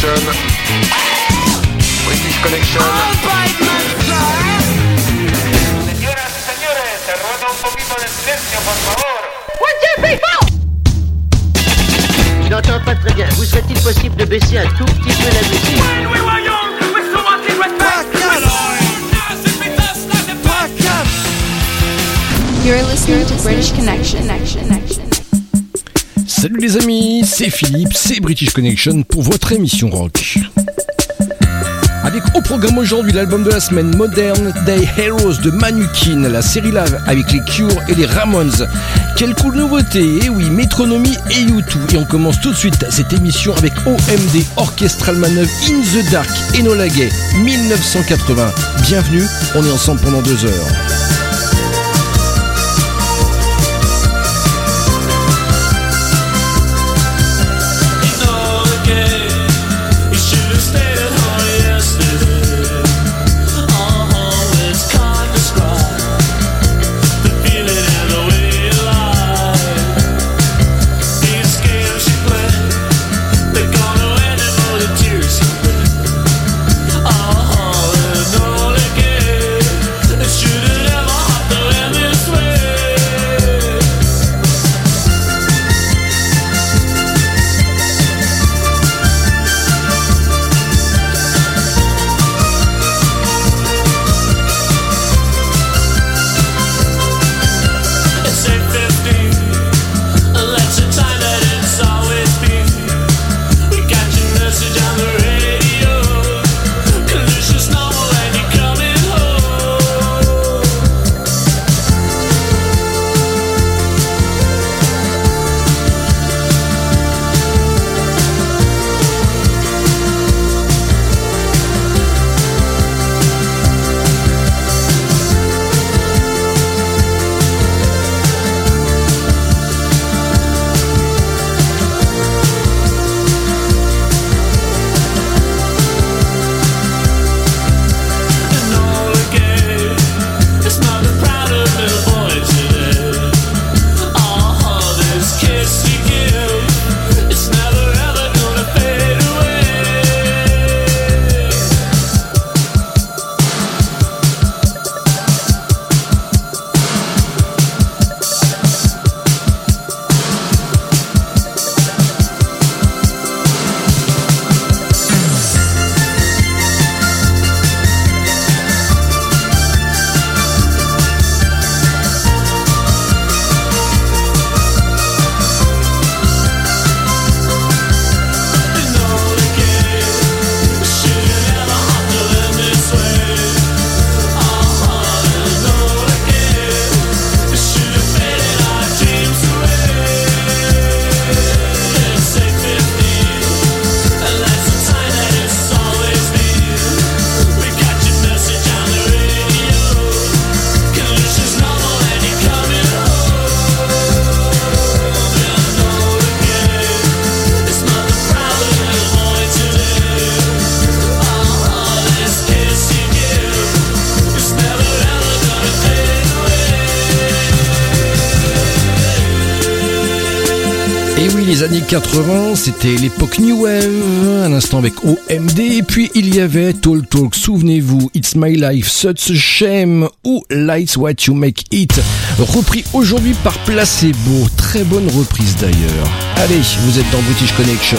Connection. British Connection. Señoras y señores, se ruega un poquito de silencio, por favor. Je n'entends pas très bien. Vous serait-il possible de baisser un tout petit peu la musique You're listening to British Connection. Salut les amis, c'est Philippe, c'est British Connection pour votre émission rock. Avec au programme aujourd'hui l'album de la semaine Modern Day Heroes de Manukin, la série live avec les Cure et les Ramones. Quelle cool nouveauté, et oui, Métronomie et U2. Et on commence tout de suite cette émission avec OMD Orchestral Maneuve In the Dark Enola Gay 1980. Bienvenue, on est ensemble pendant deux heures. Les années 80, c'était l'époque New Wave, un instant avec OMD, puis il y avait Talk Talk, souvenez-vous, It's My Life, Such a Shame, ou Lights What You Make It, repris aujourd'hui par Placebo, très bonne reprise d'ailleurs. Allez, vous êtes dans British Connection.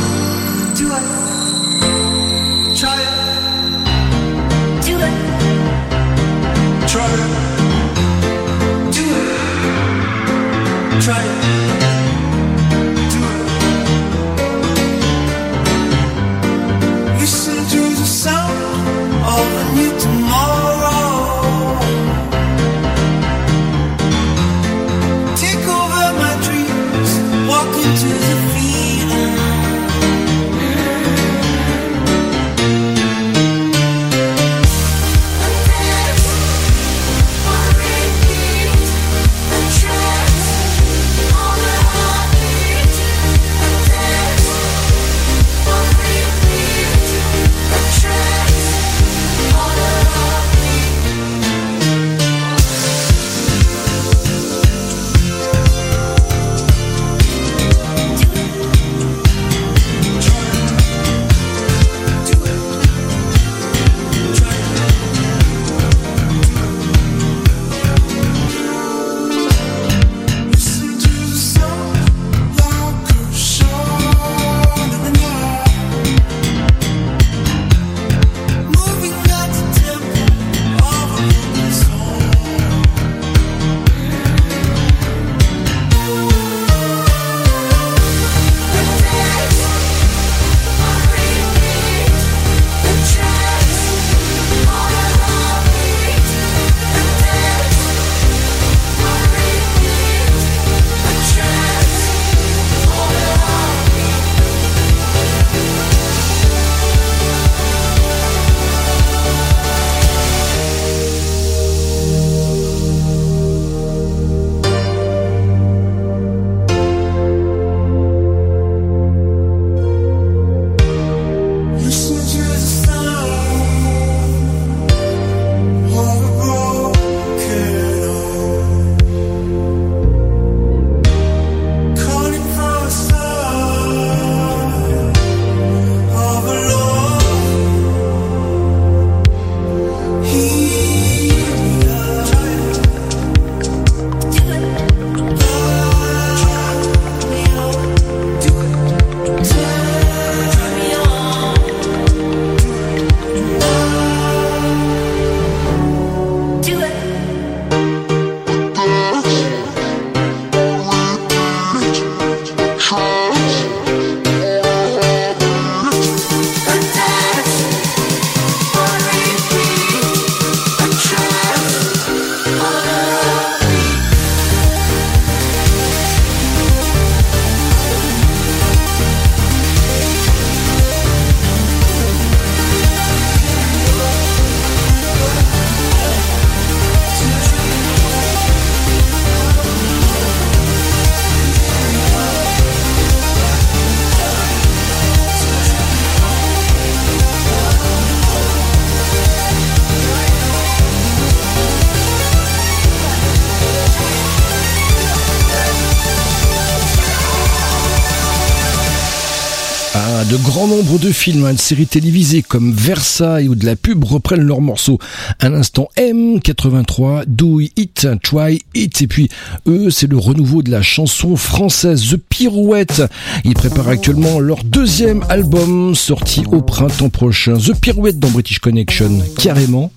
Nombres de films, hein, de séries télévisées comme Versailles ou de la pub reprennent leurs morceaux. Un instant M83, Do It, Try It, et puis eux, c'est le renouveau de la chanson française The Pirouette. Ils préparent actuellement leur deuxième album sorti au printemps prochain. The Pirouette dans British Connection, carrément,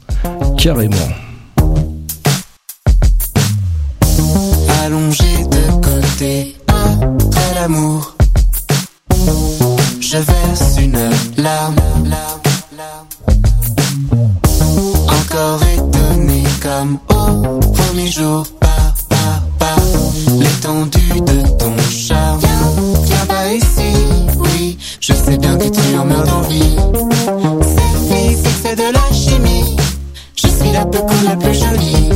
carrément. allongé de côté après l'amour. Je verse une larme, encore étonné comme au premier jour. Par, par, par l'étendue de ton charme. Viens pas ici, oui, je sais bien que tu en meurs d'envie. C'est physique, c'est de la chimie. Je suis la peu cool, la plus jolie.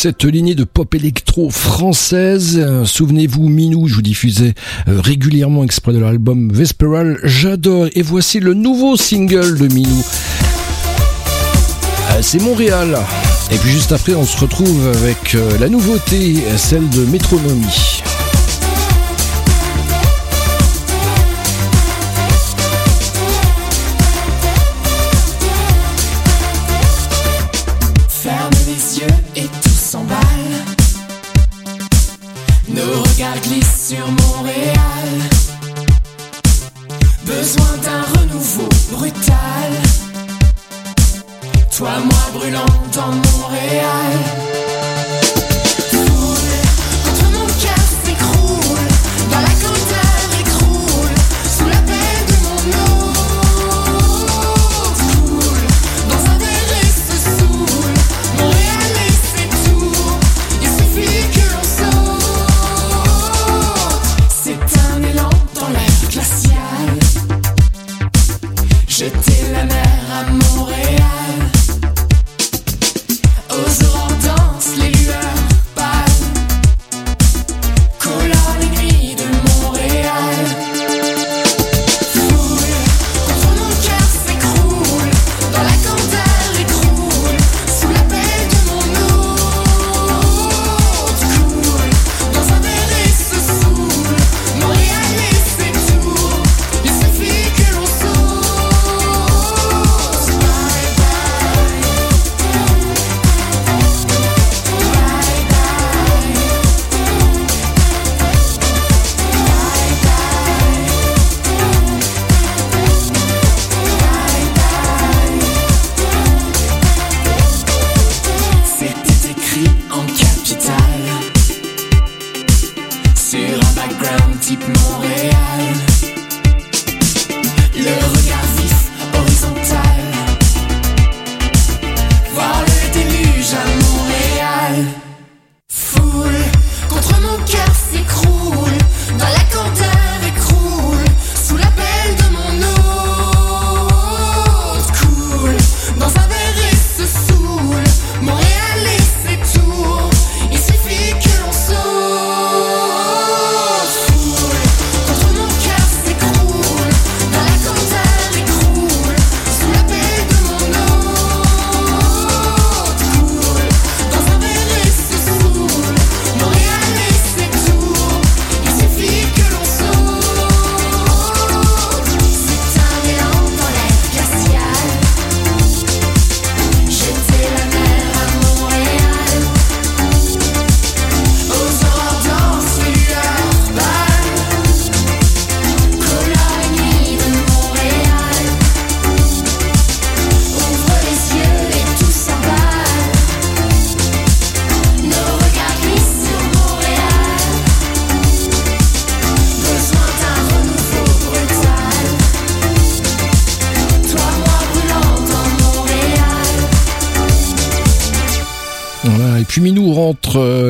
cette lignée de pop électro française. Euh, souvenez-vous, Minou, je vous diffusais euh, régulièrement exprès de l'album Vesperal. J'adore. Et voici le nouveau single de Minou. Euh, c'est Montréal. Et puis juste après, on se retrouve avec la nouveauté, celle de Métronomie.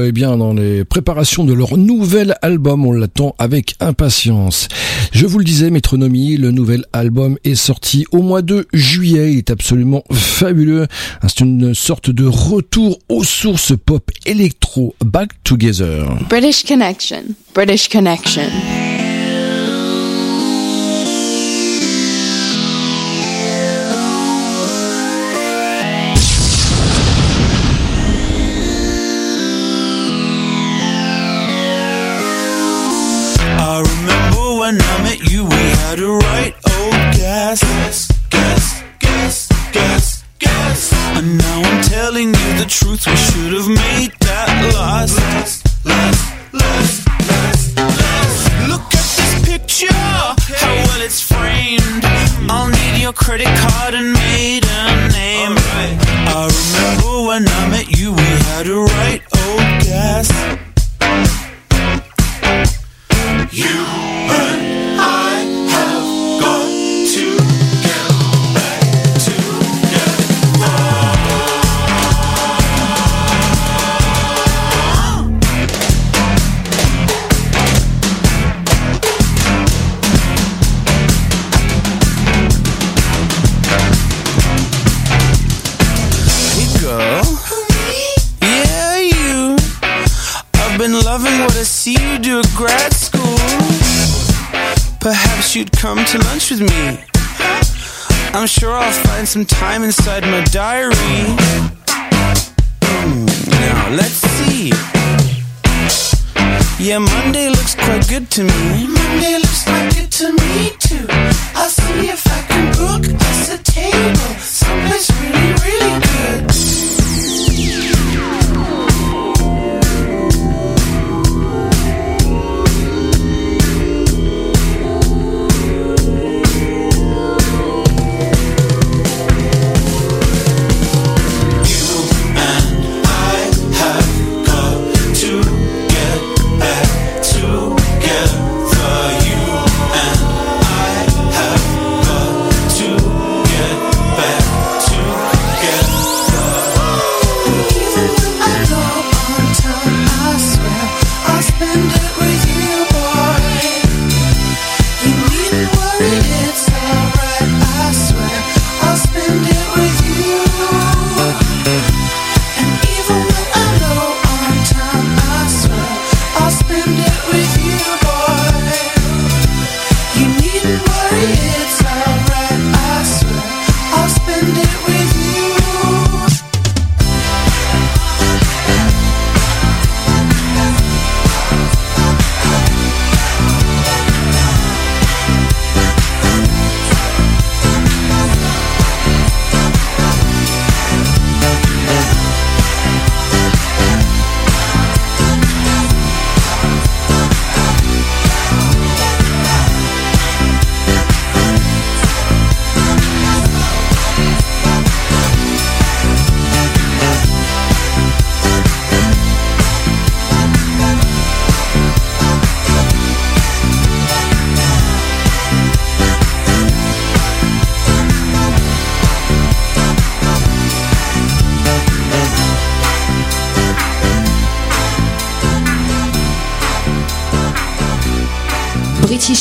Eh bien dans les préparations de leur nouvel album. On l'attend avec impatience. Je vous le disais, Métronomie, le nouvel album est sorti au mois de juillet. Il est absolument fabuleux. C'est une sorte de retour aux sources pop électro. Back Together. British Connection. British Connection. Gas, gas, gas, gas, gas. And now I'm telling you the truth, we should have made that last, last, last, last, last. Look at this picture, how well it's framed. I'll need your credit card and maiden name. I remember when I met you, we had a right old gas. You and loving what I see you do at grad school. Perhaps you'd come to lunch with me. I'm sure I'll find some time inside my diary. Hmm, Now let's see. Yeah, Monday looks quite good to me. Monday looks quite good to me too. I'll see if I can book us a table someplace really, really good.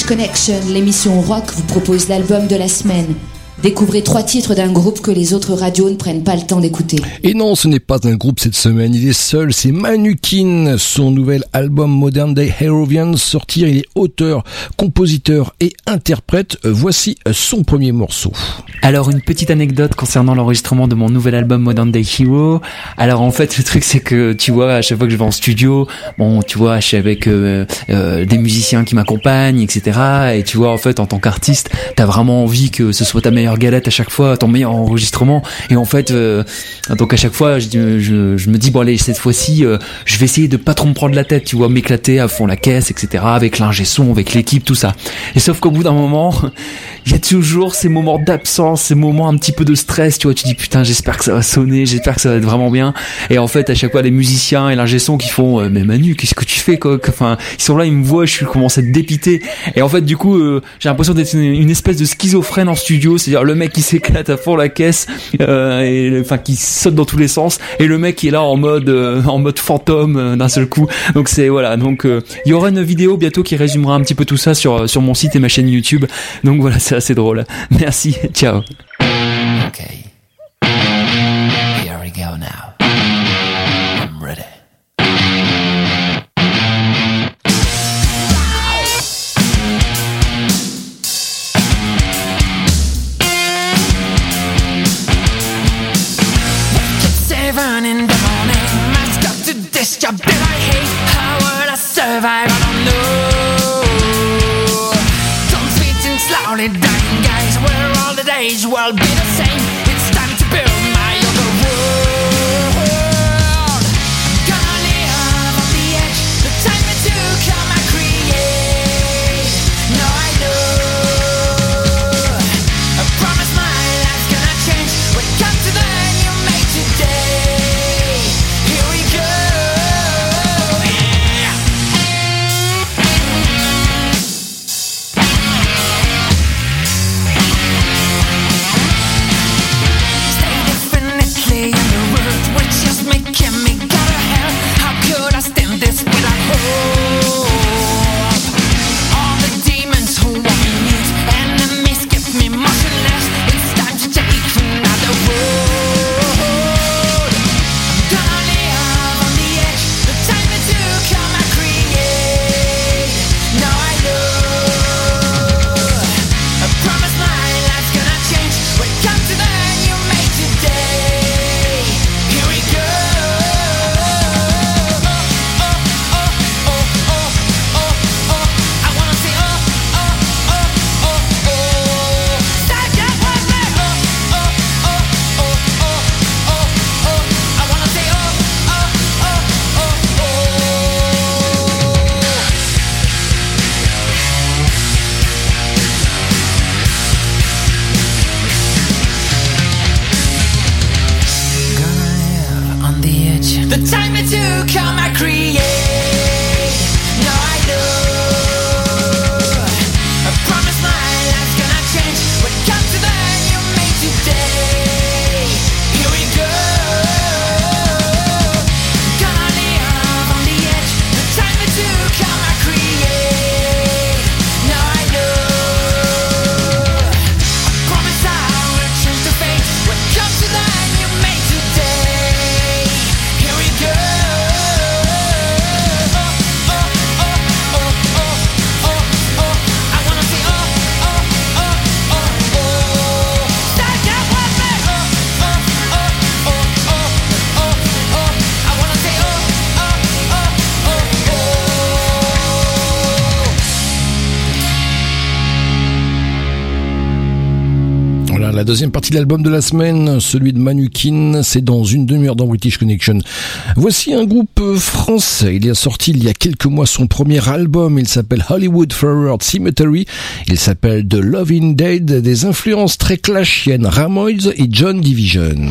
Connection, l'émission rock, vous propose l'album de la semaine. Découvrez trois titres d'un groupe que les autres radios ne prennent pas le temps d'écouter. Et non, ce n'est pas un groupe cette semaine, il est seul, c'est Manukin. Son nouvel album Modern Day Hero vient de sortir, il est auteur, compositeur et interprète. Voici son premier morceau. Alors une petite anecdote concernant l'enregistrement de mon nouvel album Modern Day Hero. Alors en fait le truc c'est que tu vois à chaque fois que je vais en studio, bon tu vois je suis avec euh, euh, des musiciens qui m'accompagnent etc. Et tu vois en fait en tant qu'artiste t'as vraiment envie que ce soit ta meilleure galette à chaque fois, ton meilleur enregistrement. Et en fait euh, donc à chaque fois je, je, je me dis bon allez cette fois-ci euh, je vais essayer de pas trop me prendre la tête, tu vois m'éclater à fond la caisse etc. Avec l'ingé son, avec l'équipe tout ça. Et sauf qu'au bout d'un moment il y a toujours ces moments d'absence, ces moments un petit peu de stress, tu vois, tu dis putain, j'espère que ça va sonner, j'espère que ça va être vraiment bien. Et en fait, à chaque fois, les musiciens et l'ingé son qui font, euh, mais Manu, qu'est-ce que tu fais, quoi Enfin, ils sont là, ils me voient, je commence à dépité. Et en fait, du coup, euh, j'ai l'impression d'être une, une espèce de schizophrène en studio, c'est-à-dire le mec qui s'éclate à fond la caisse, euh, et enfin qui saute dans tous les sens, et le mec qui est là en mode euh, en mode fantôme euh, d'un seul coup. Donc c'est voilà. Donc euh, il y aura une vidéo bientôt qui résumera un petit peu tout ça sur euh, sur mon site et ma chaîne YouTube. Donc voilà, c'est assez drôle. Merci. Ciao. Okay. Here we go now. partie de l'album de la semaine, celui de Manukin. C'est dans une demi-heure dans British Connection. Voici un groupe euh, français. Il a sorti il y a quelques mois son premier album. Il s'appelle Hollywood Forward Cemetery. Il s'appelle The Loving Dead. Des influences très clashiennes, Ramoids et John Division.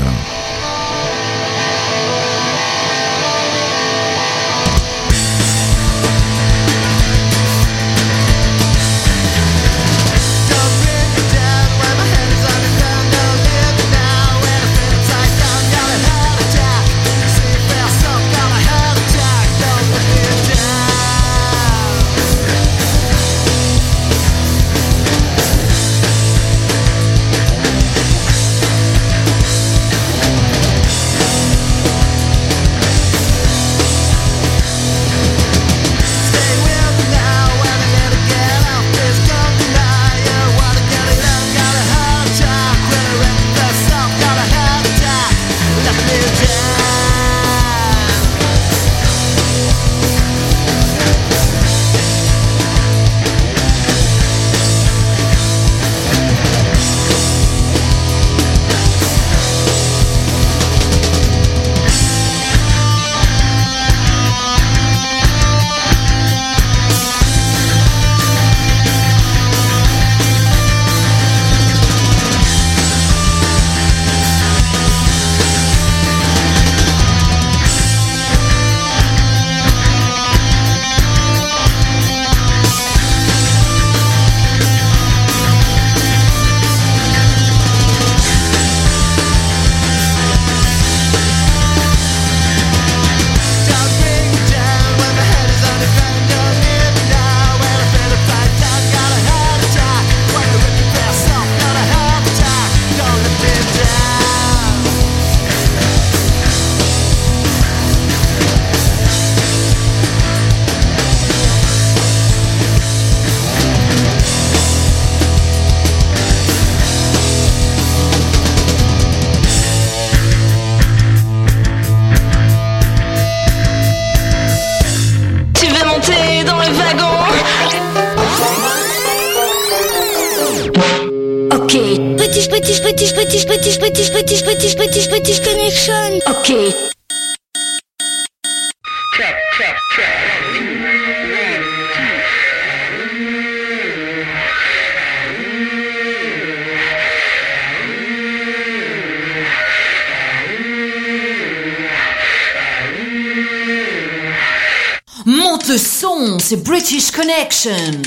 Okay. British, British, British, British, British, British, British, British, British, British connection. Okay. Monte le son, c'est British Connection.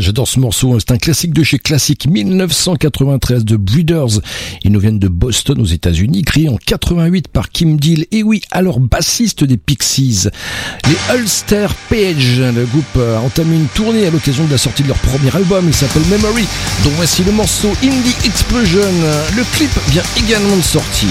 J'adore ce morceau. C'est un classique de chez Classic 1993 de Breeders. Ils nous viennent de Boston aux États-Unis, créé en 88 par Kim Deal. Et oui, alors bassiste des Pixies. Les Ulster Page, le groupe a entamé une tournée à l'occasion de la sortie de leur premier album. Il s'appelle Memory, dont voici le morceau Indie Explosion. Le clip vient également de sortir.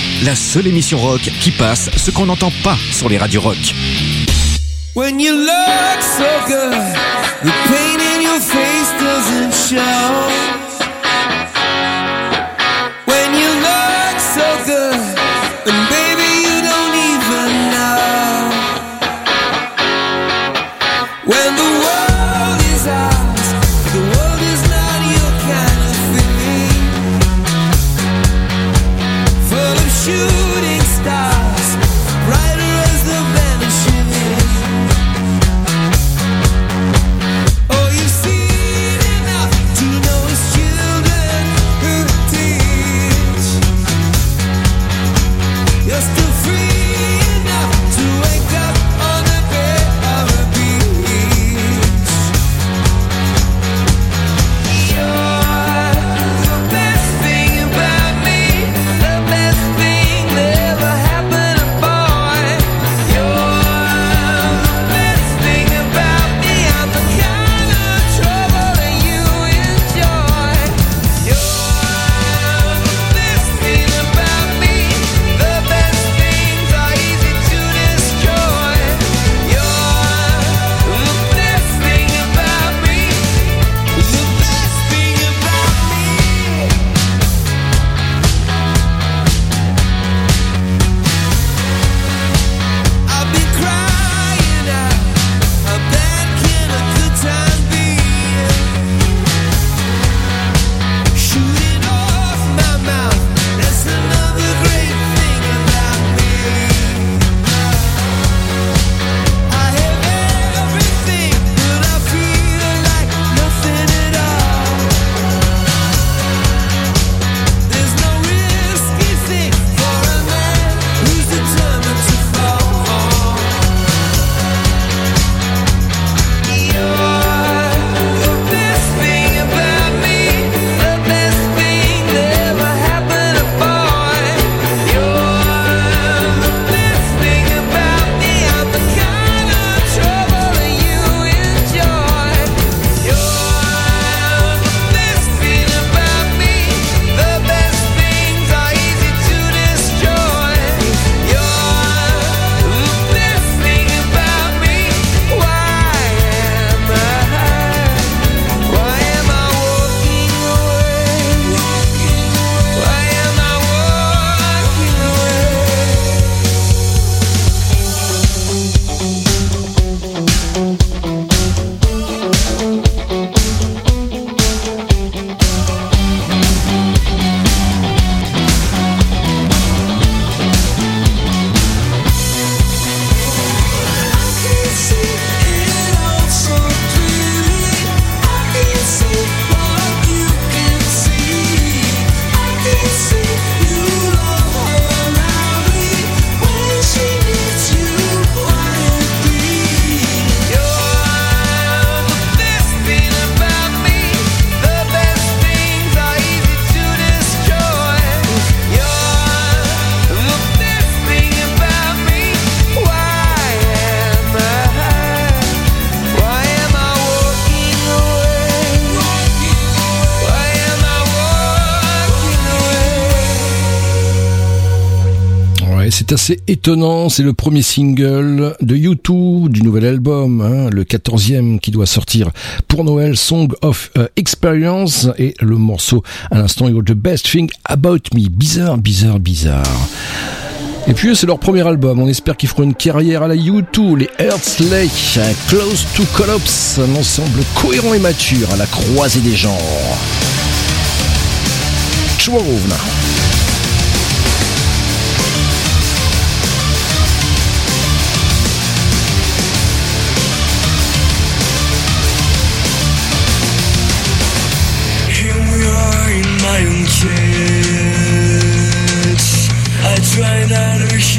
La seule émission rock qui passe ce qu'on n'entend pas sur les radios rock. Assez étonnant, c'est le premier single de U2 du nouvel album, hein, le 14e qui doit sortir pour Noël, Song of euh, Experience, et le morceau à l'instant, You're the best thing about me. Bizarre, bizarre, bizarre. Et puis c'est leur premier album. On espère qu'ils feront une carrière à la U2, les Earthsley, Close to Collapse, un ensemble cohérent et mature à la croisée des genres.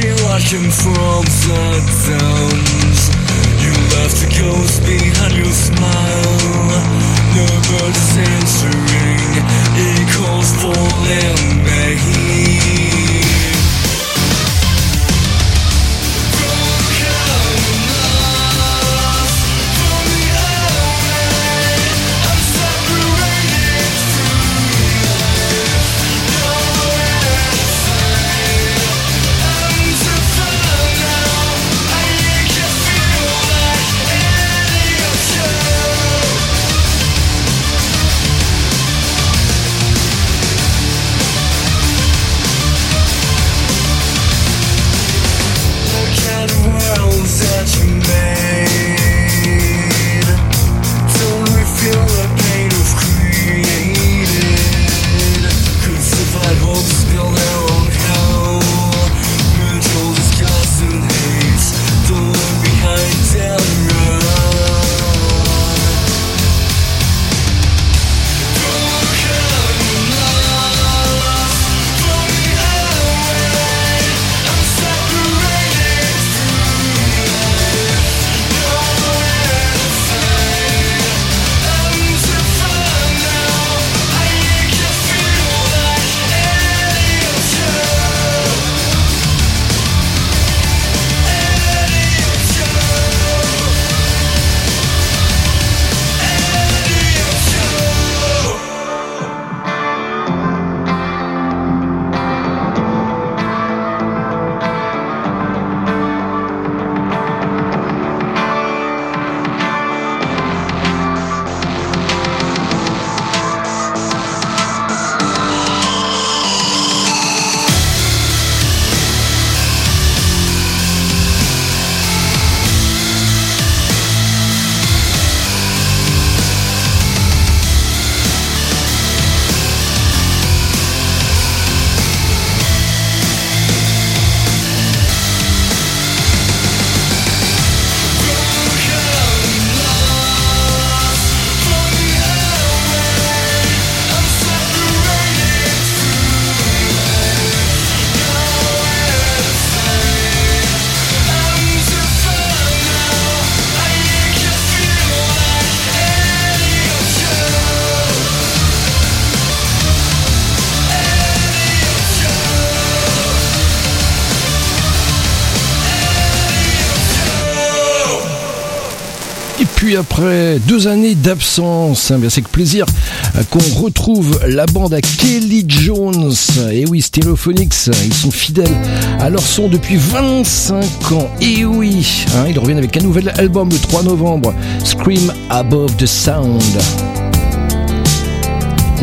To watching from the downs. You left the ghost behind your smile. No bird is answering. It calls for them deux années d'absence, hein, c'est que plaisir euh, qu'on retrouve la bande à Kelly Jones. Et oui, Stereophonics, ils sont fidèles à leur son depuis 25 ans. Et oui, hein, ils reviennent avec un nouvel album le 3 novembre, Scream Above the Sound.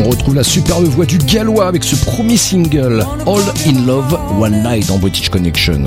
On retrouve la superbe voix du gallois avec ce premier single, All in Love One Night en British Connection.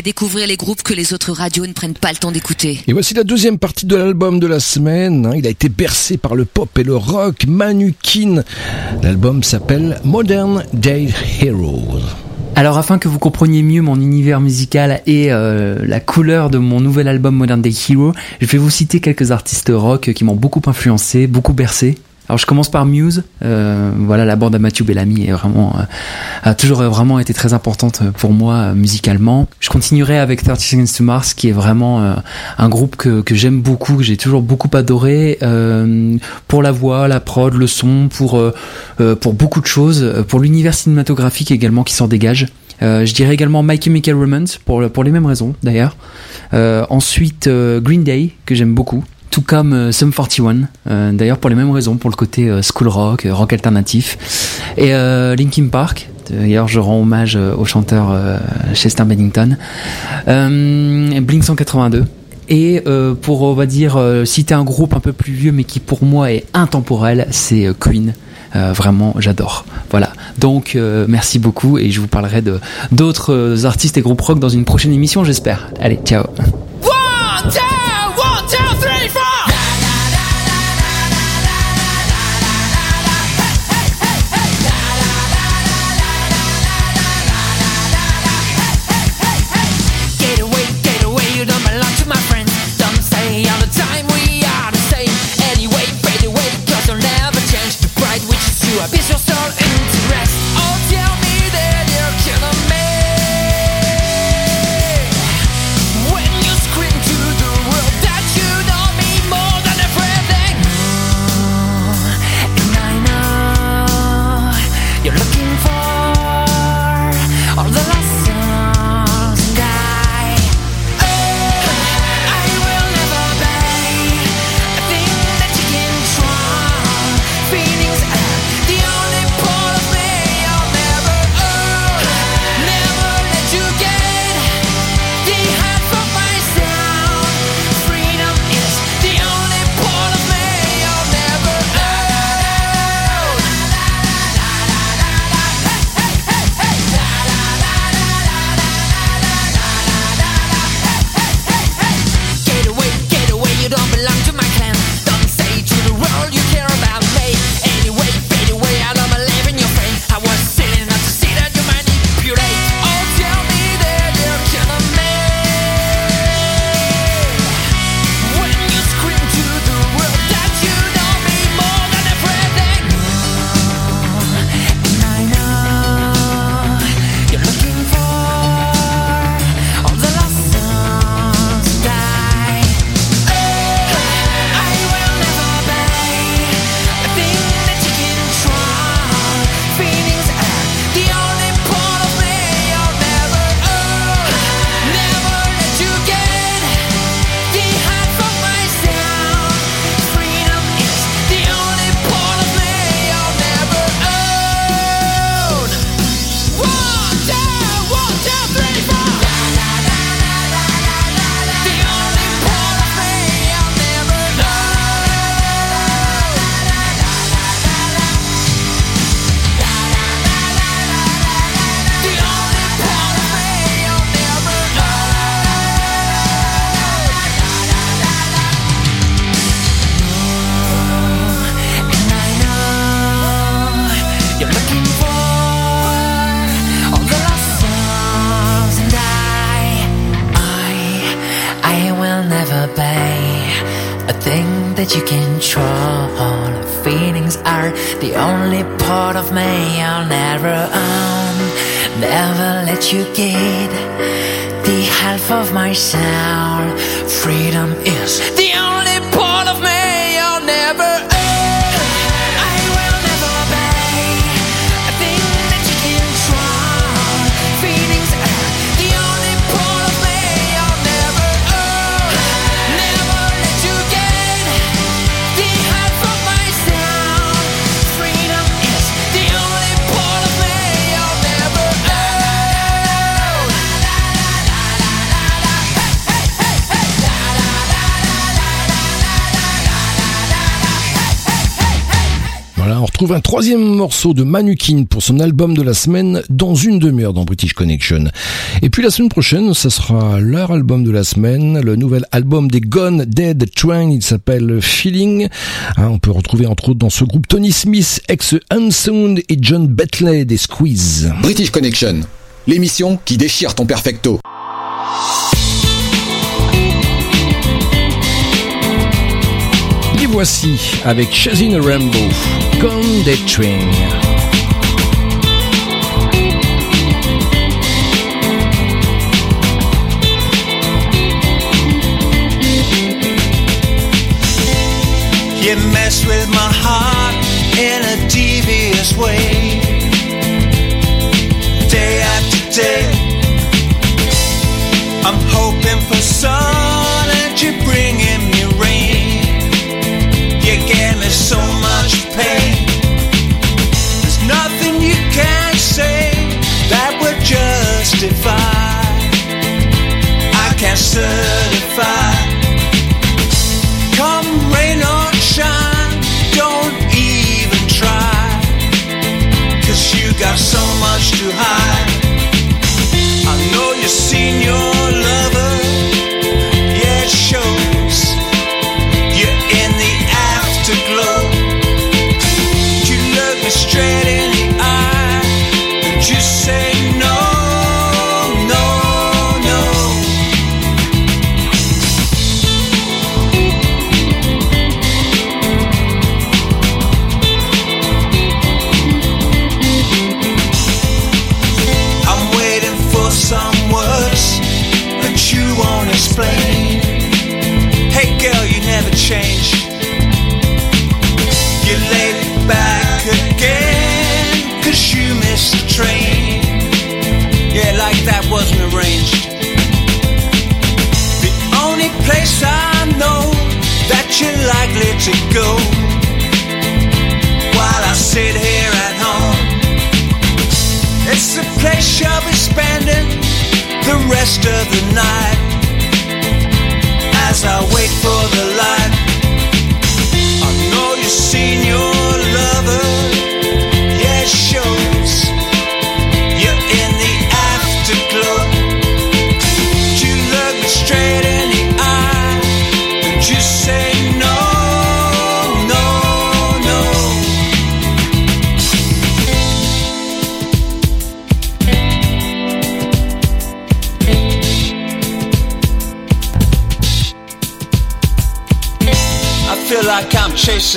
Fait découvrir les groupes que les autres radios ne prennent pas le temps d'écouter. Et voici la deuxième partie de l'album de la semaine. hein. Il a été bercé par le pop et le rock. Manukin. L'album s'appelle Modern Day Heroes. Alors afin que vous compreniez mieux mon univers musical et euh, la couleur de mon nouvel album Modern Day Hero, je vais vous citer quelques artistes rock qui m'ont beaucoup influencé, beaucoup bercé. Alors je commence par Muse. Euh, voilà, la bande à Matthew Bellamy est vraiment euh, a toujours vraiment été très importante pour moi euh, musicalement. Je continuerai avec 30 Seconds to Mars, qui est vraiment euh, un groupe que, que j'aime beaucoup, que j'ai toujours beaucoup adoré euh, pour la voix, la prod, le son, pour euh, euh, pour beaucoup de choses, euh, pour l'univers cinématographique également qui s'en dégage. Euh, je dirais également My Chemical Romance pour pour les mêmes raisons d'ailleurs. Euh, ensuite euh, Green Day que j'aime beaucoup tout comme euh, Sum 41, euh, d'ailleurs pour les mêmes raisons, pour le côté euh, school rock, euh, rock alternatif. Et euh, Linkin Park, d'ailleurs je rends hommage euh, au chanteur Chester Bennington. Blink 182. Et pour, on va dire, citer un groupe un peu plus vieux, mais qui pour moi est intemporel, c'est Queen. Euh, vraiment, j'adore. Voilà. Donc, euh, merci beaucoup et je vous parlerai de d'autres artistes et groupes rock dans une prochaine émission, j'espère. Allez, ciao. One, un troisième morceau de Manukin pour son album de la semaine dans une demi-heure dans British Connection. Et puis la semaine prochaine, ça sera leur album de la semaine, le nouvel album des Gone Dead Train, il s'appelle Feeling. Hein, on peut retrouver entre autres dans ce groupe Tony Smith, ex Unsound et John Betley des Squeeze. British Connection, l'émission qui déchire ton perfecto. voici avec Chazine Rambo, Gone Dead Train. You mess with my heart in a devious way. Jackson.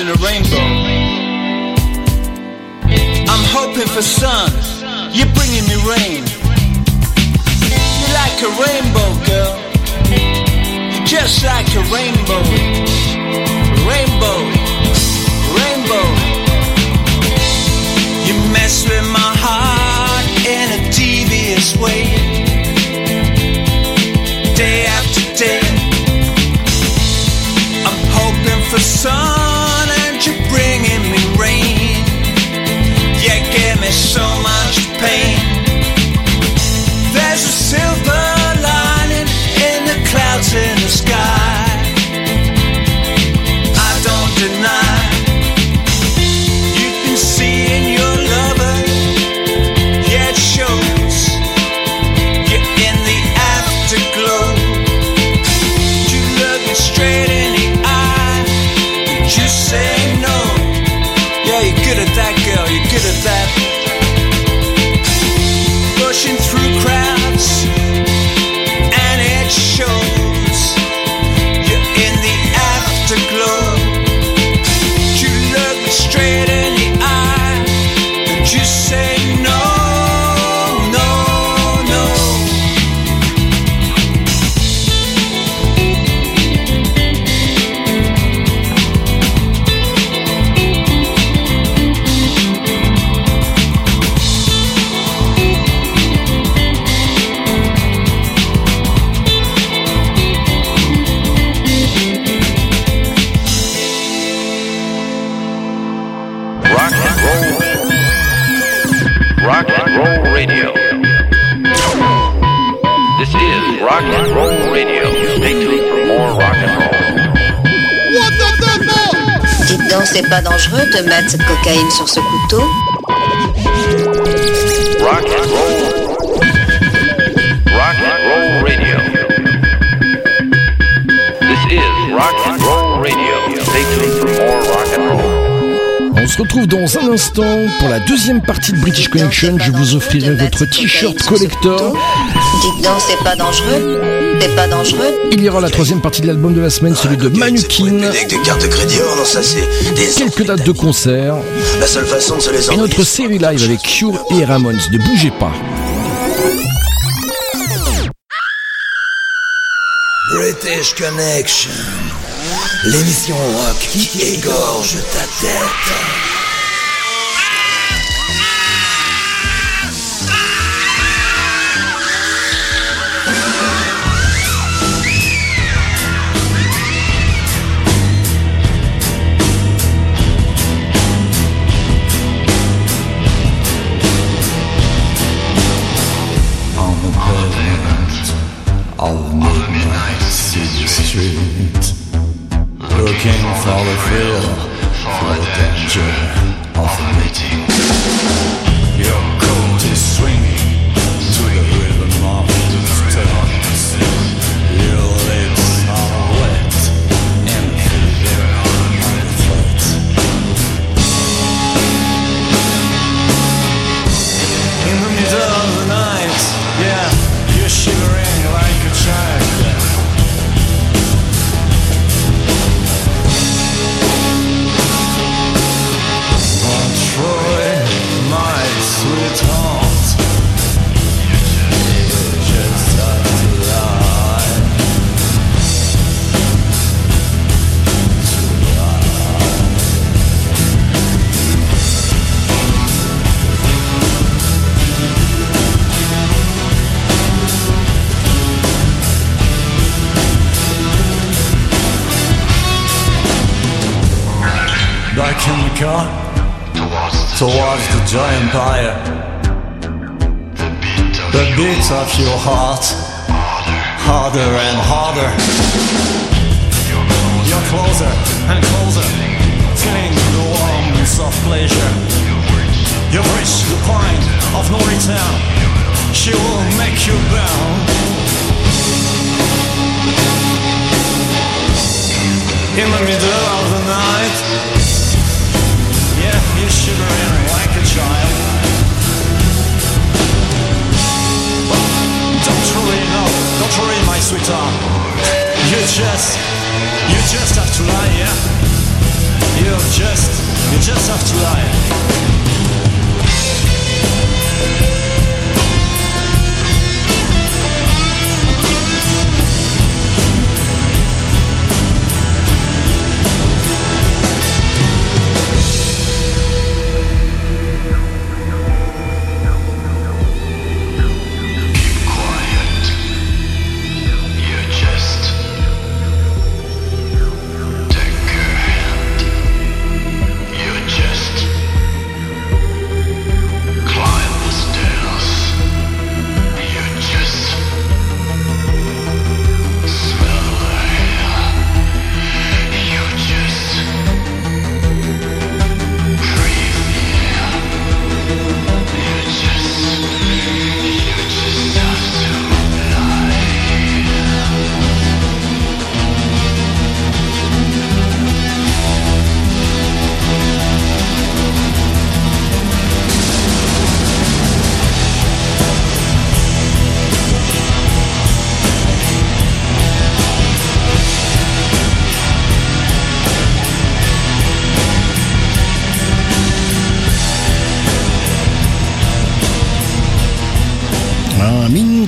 in the rain. De cocaïne sur ce se retrouve dans un instant pour la deuxième partie de British Connection. Je vous offrirai votre t-shirt collector. Dites donc, c'est pas dangereux C'est pas dangereux Il y aura la troisième partie de l'album de la semaine, celui de Manukin. Oh non, ça c'est des. Quelques dates de concert. La seule façon de se les Et notre série live avec Cure et Ramones. Ne bougez pas. British Connection, l'émission rock qui égorge ta tête. The thrill, for the danger of meeting. Giant empire. The beat of your heart harder and harder. You're closer and closer, feeling the warmth of pleasure. You've reached the point of no return. She will make you bound. In the middle of the night, yeah, you're shivering like a child. But don't worry, no, don't worry, my sweetheart. You just, you just have to lie, yeah? You just, you just have to lie.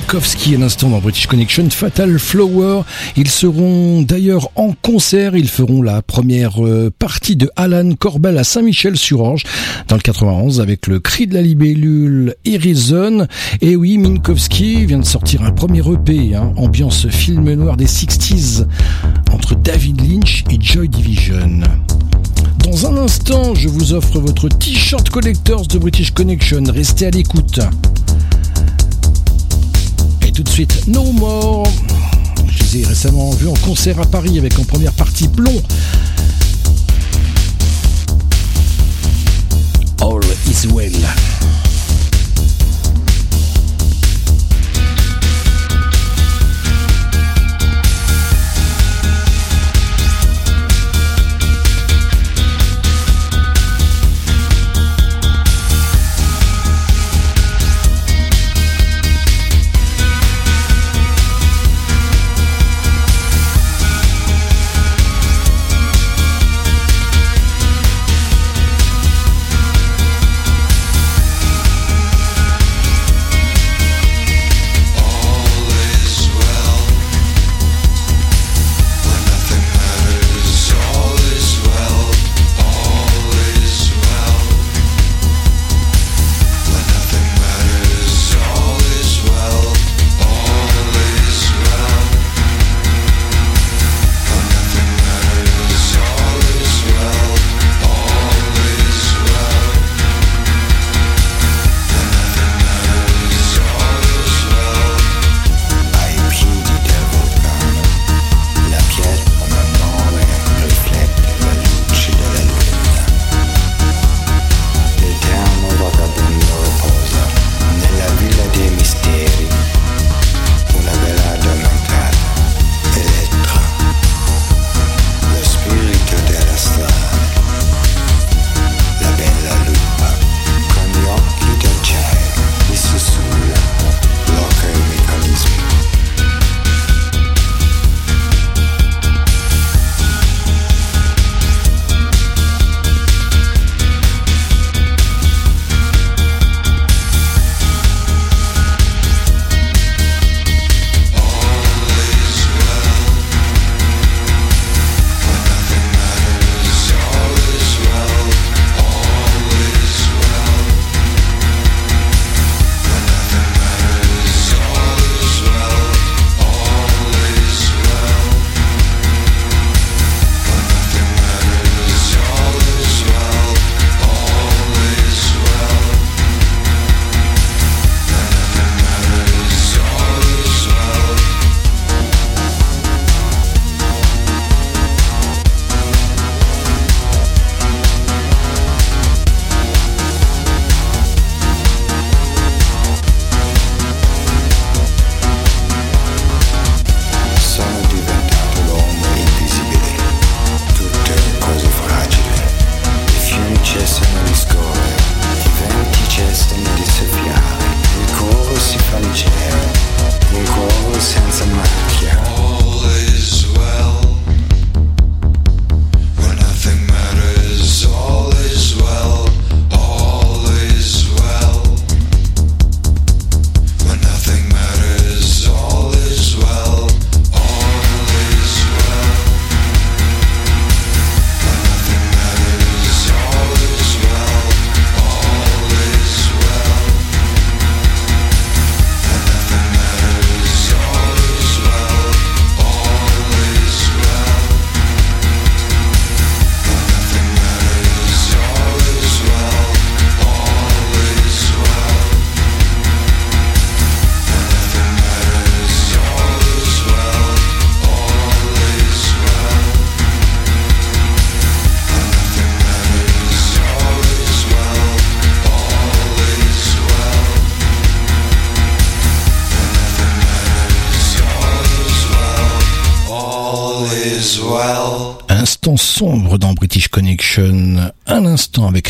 Minkowski, un l'instant dans British Connection, Fatal Flower. Ils seront d'ailleurs en concert, ils feront la première euh, partie de Alan Corbel à Saint-Michel-sur-Orge dans le 91 avec le cri de la libellule Horizon. Et oui, Minkowski vient de sortir un premier EP, hein, ambiance film noir des 60s entre David Lynch et Joy Division. Dans un instant, je vous offre votre t-shirt collectors de British Connection. Restez à l'écoute tout de suite No More. Je les ai récemment vus en concert à Paris avec en première partie Plomb. All is well.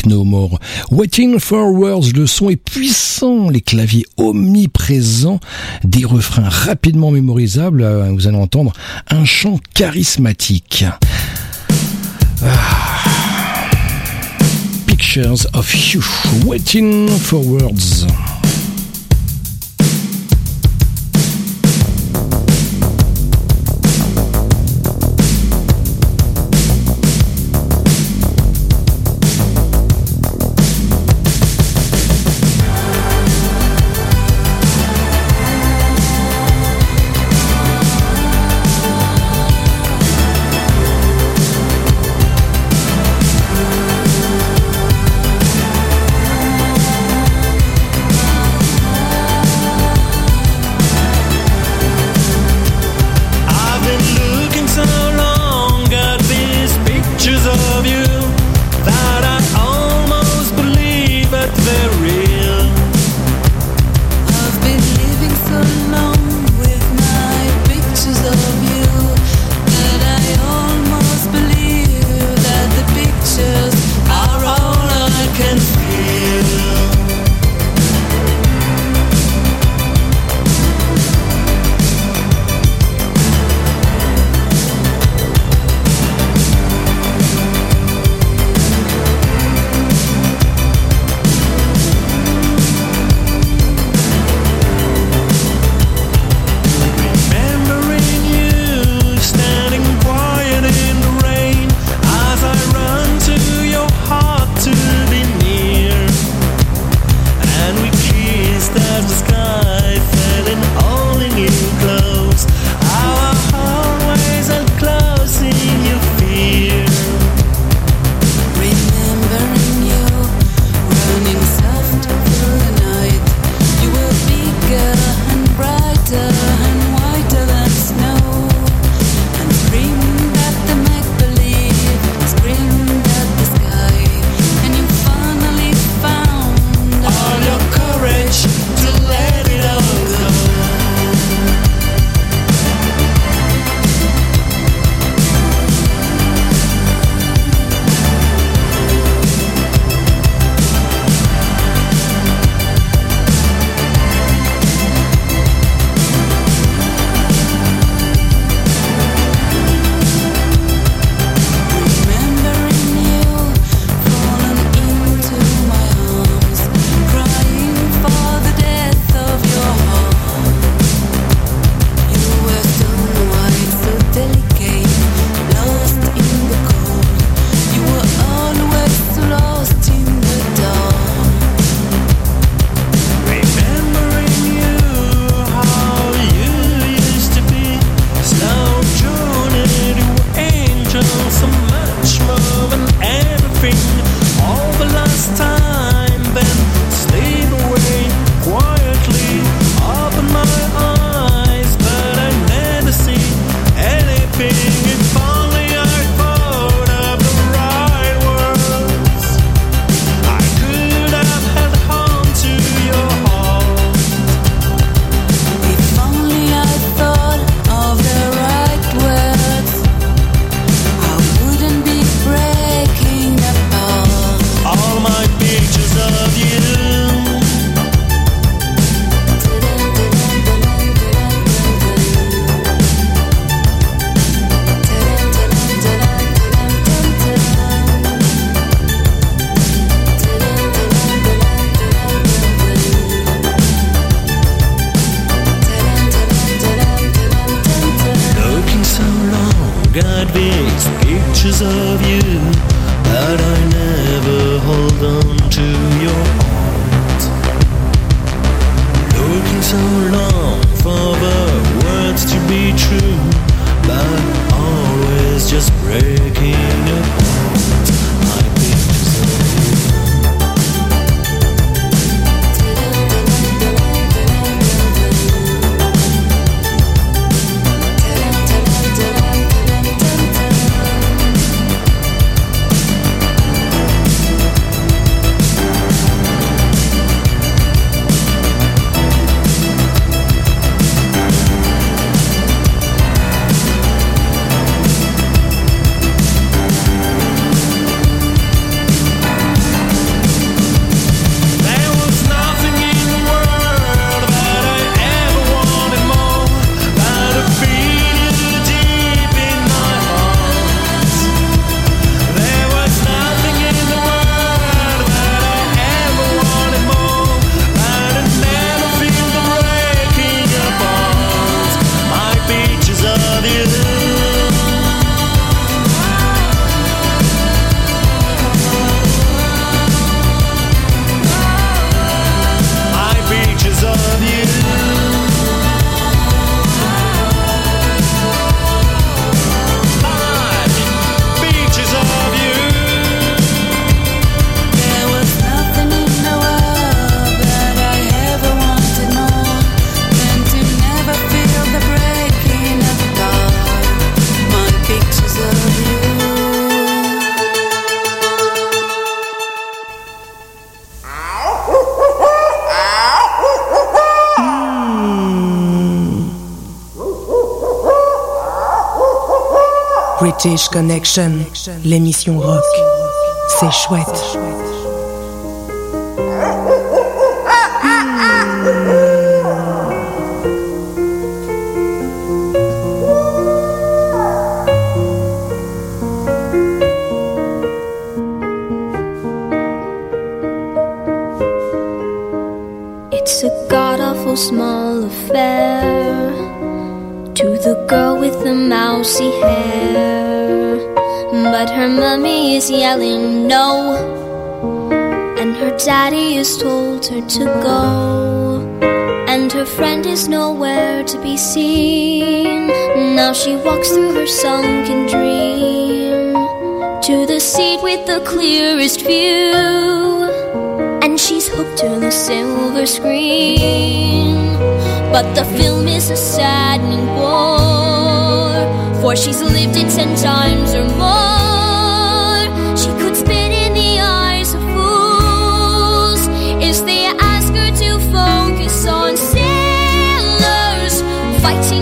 No More. Waiting for Words, le son est puissant, les claviers omniprésents, des refrains rapidement mémorisables, euh, vous allez entendre un chant charismatique. Ah. Pictures of You, Waiting for Words. British Connection, l'émission rock. C'est chouette. Girl with the mousy hair. But her mummy is yelling no, and her daddy has told her to go. And her friend is nowhere to be seen. Now she walks through her sunken dream to the seat with the clearest view and she's hooked to the silver screen. But the film is a saddening bore, for she's lived it ten times or more. She could spit in the eyes of fools if they ask her to focus on sailors fighting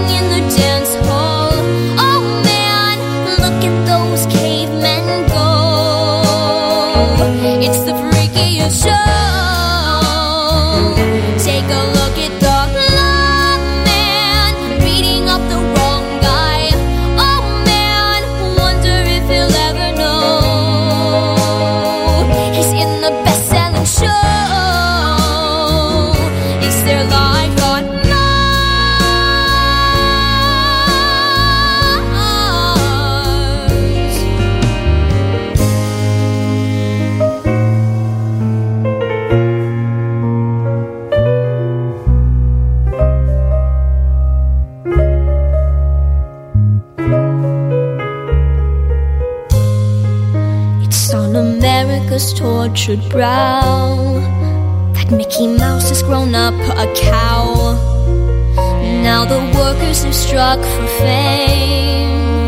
tortured brow that Mickey Mouse has grown up a cow. Now the workers have struck for fame.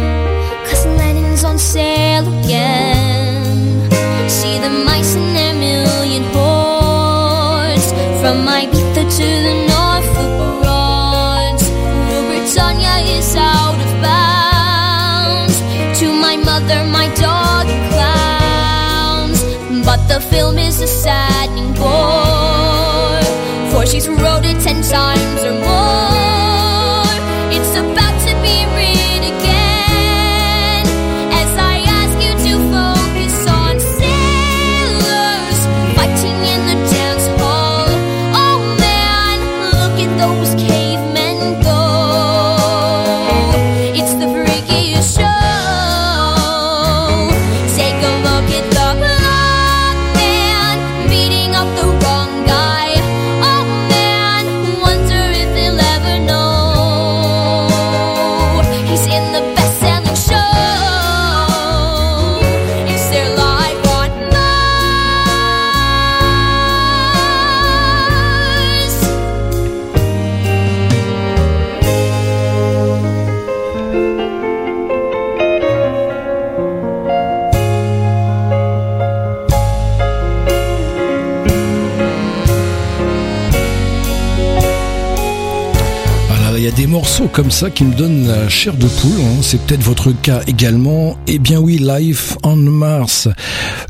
Cause Lennon's on sale again. See the mice in their million hordes. From Ibiza to the film is a saddening bore. For she's wrote it ten times or more. Morceau comme ça qui me donne la chair de poule. hein. C'est peut-être votre cas également. Eh bien oui, Life on Mars.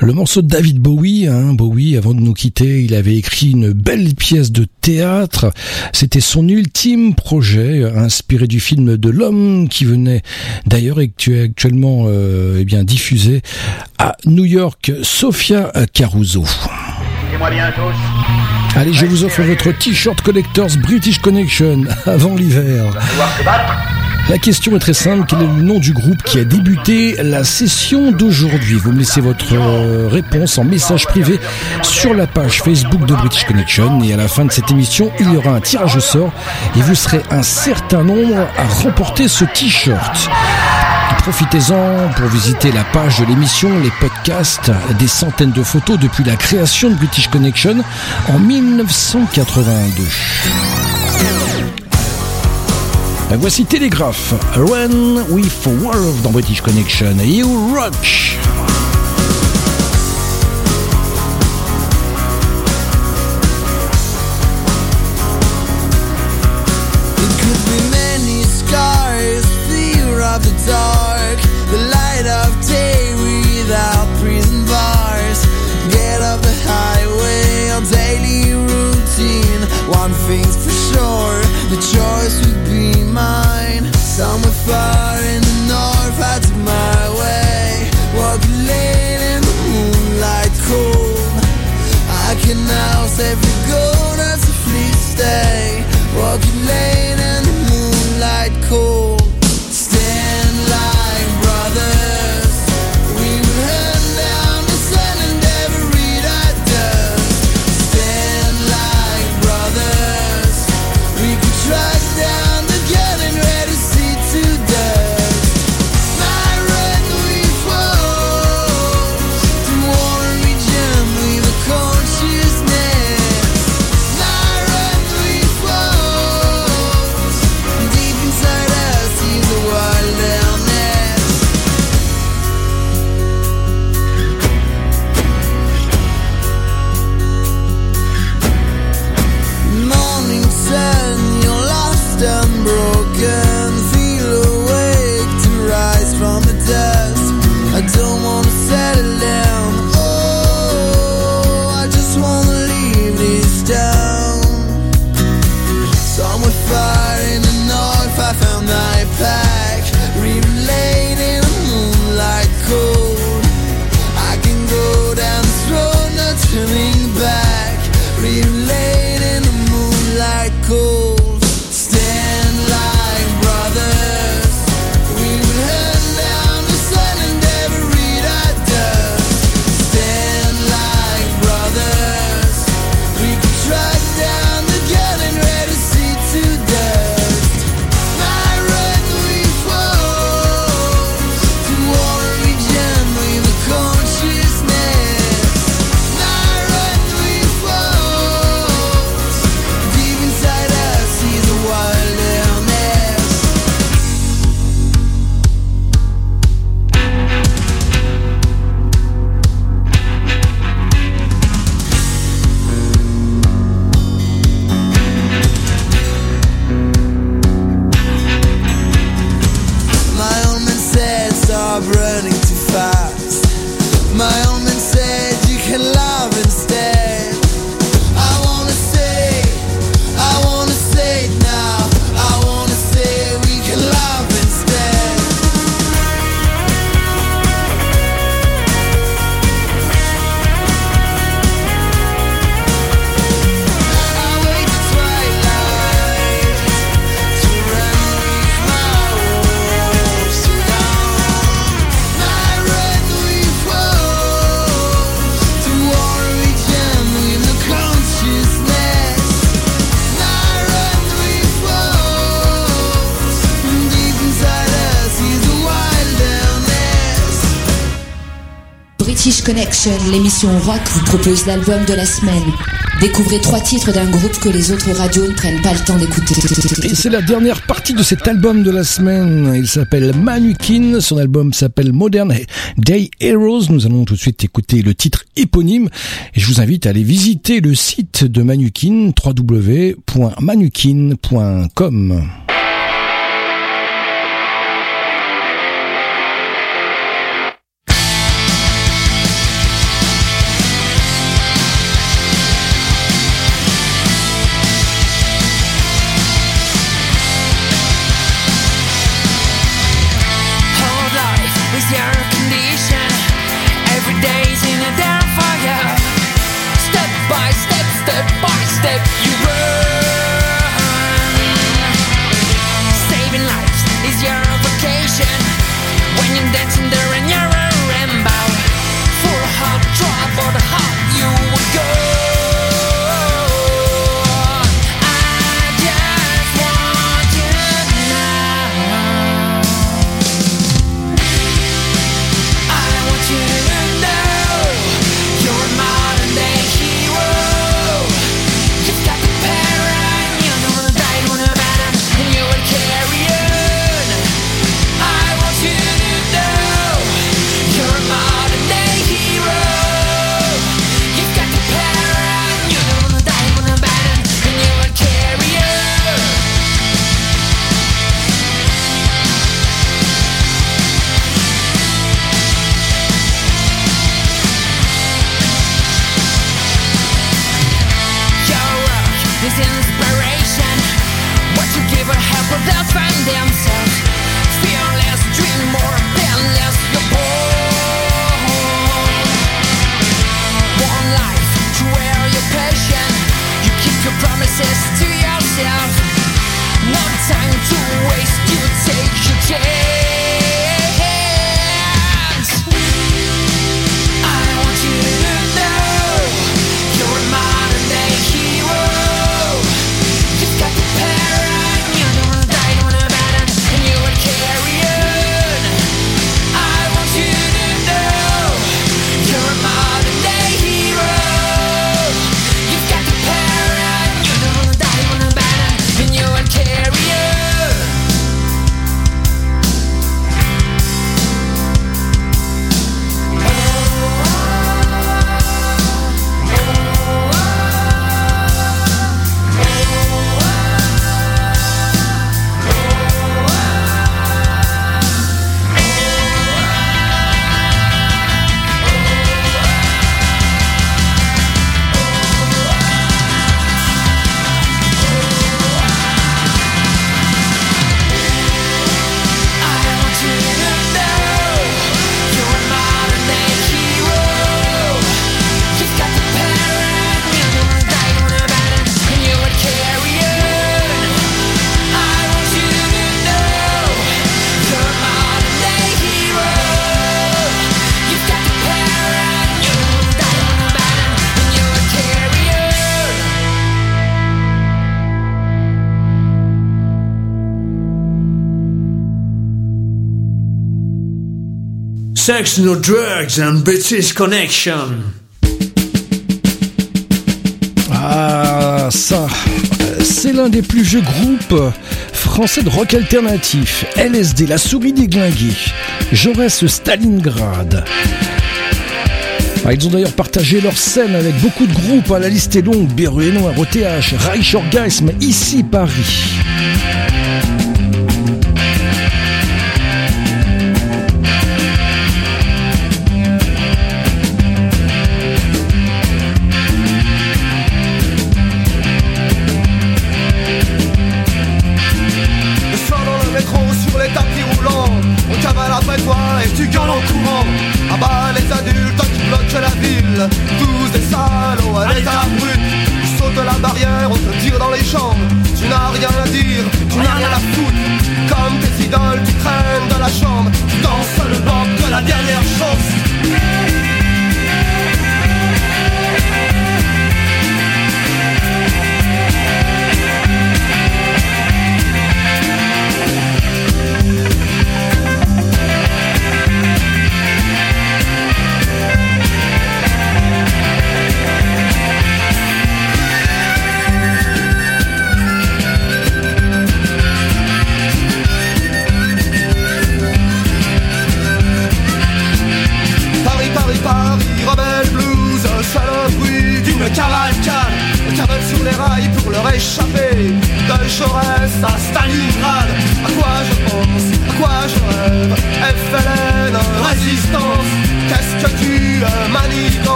Le morceau de David Bowie. Hein. Bowie, avant de nous quitter, il avait écrit une belle pièce de théâtre. C'était son ultime projet, inspiré du film de l'homme qui venait d'ailleurs et que tu actuellement euh, eh bien diffusé à New York. Sofia Caruso. Écoutez-moi bien tous. Allez, je vous offre votre t-shirt Collectors British Connection avant l'hiver. La question est très simple. Quel est le nom du groupe qui a débuté la session d'aujourd'hui? Vous me laissez votre euh, réponse en message privé sur la page Facebook de British Connection. Et à la fin de cette émission, il y aura un tirage au sort et vous serez un certain nombre à remporter ce t-shirt. Profitez-en pour visiter la page de l'émission, les podcasts, des centaines de photos depuis la création de British Connection en 1982. Voici Télégraphe, Run with World dans British Connection, You Rock. Dark, the light of day without prison bars. Get off the highway, our daily routine. One thing's for sure, the choice would be mine. Somewhere far in the north, I took my way. Walk late in the moonlight cold. I can now say for good as a fleet stay. Walking late in L'émission rock, vous propose l'album de la semaine. Découvrez trois titres d'un groupe que les autres radios ne prennent pas le temps d'écouter. Et c'est la dernière partie de cet album de la semaine. Il s'appelle Manukin. Son album s'appelle Modern Day Heroes. Nous allons tout de suite écouter le titre éponyme. Et je vous invite à aller visiter le site de Manukin, www.manukin.com. no drugs and British connection. Ah, ça, c'est l'un des plus vieux groupes français de rock alternatif. LSD, la souris déglinguée. Jaurès Stalingrad. Ah, ils ont d'ailleurs partagé leur scène avec beaucoup de groupes. à La liste est longue. Berruénon, ROTH, Reich Orgasme, ici Paris.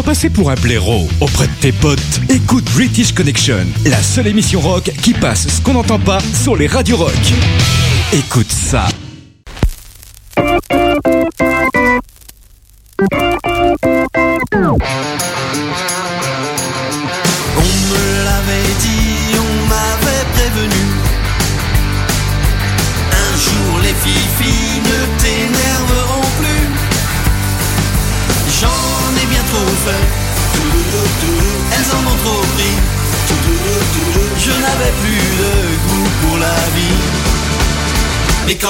Tu veux pas passer pour un blaireau auprès de tes potes Écoute British Connection, la seule émission rock qui passe ce qu'on n'entend pas sur les radios rock. Écoute ça.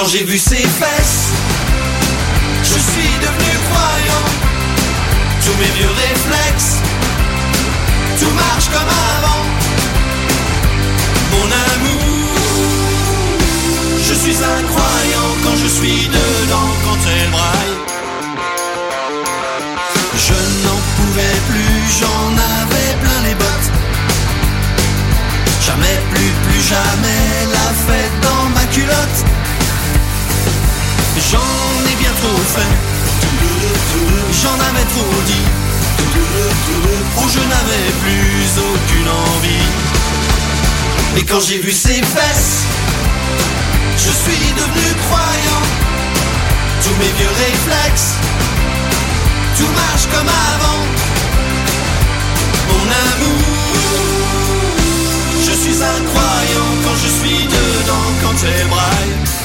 Quand j'ai vu ses fesses, J'en ai bien trop fait, j'en avais trop dit. Oh, je n'avais plus aucune envie. Et quand j'ai vu ses fesses, je suis devenu croyant. Tous mes vieux réflexes, tout marche comme avant. Mon amour, je suis incroyant quand je suis dedans, quand elle braille.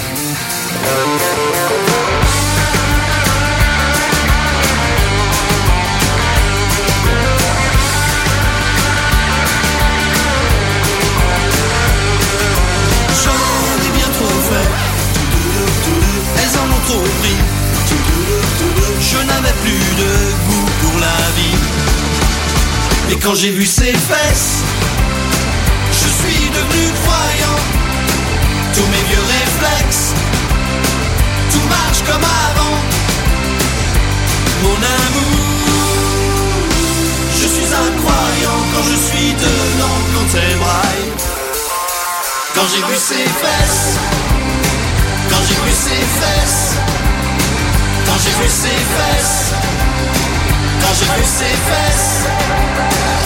Je n'avais plus de goût pour la vie. Et quand j'ai vu ses fesses, je suis devenu croyant. Tous mes vieux réflexes, tout marche comme avant. Mon amour, je suis incroyant quand je suis dedans, quand elle braille. Quand j'ai vu ses fesses, quand j'ai vu ses fesses, quand j'ai vu ses fesses, quand j'ai vu ses fesses.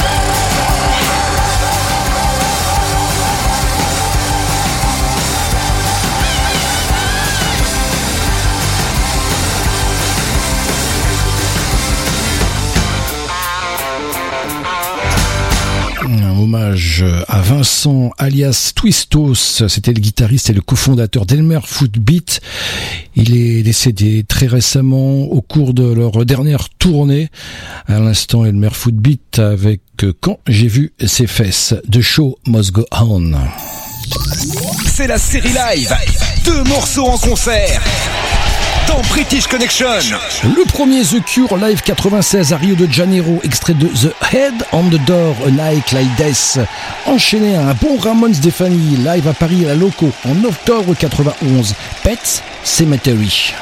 Hommage à Vincent alias Twistos, c'était le guitariste et le cofondateur d'Elmer Footbeat. Il est décédé très récemment au cours de leur dernière tournée. À l'instant, Elmer Footbeat avec Quand j'ai vu ses fesses de Show Must Go On. C'est la série live. Deux morceaux en concert. Dans British Connection. Le premier The Cure Live 96 à Rio de Janeiro, extrait de The Head on the Door, A Night Like Death. Enchaîné à un bon Ramon Stefani, live à Paris à la Loco en octobre 91. Pets Cemetery.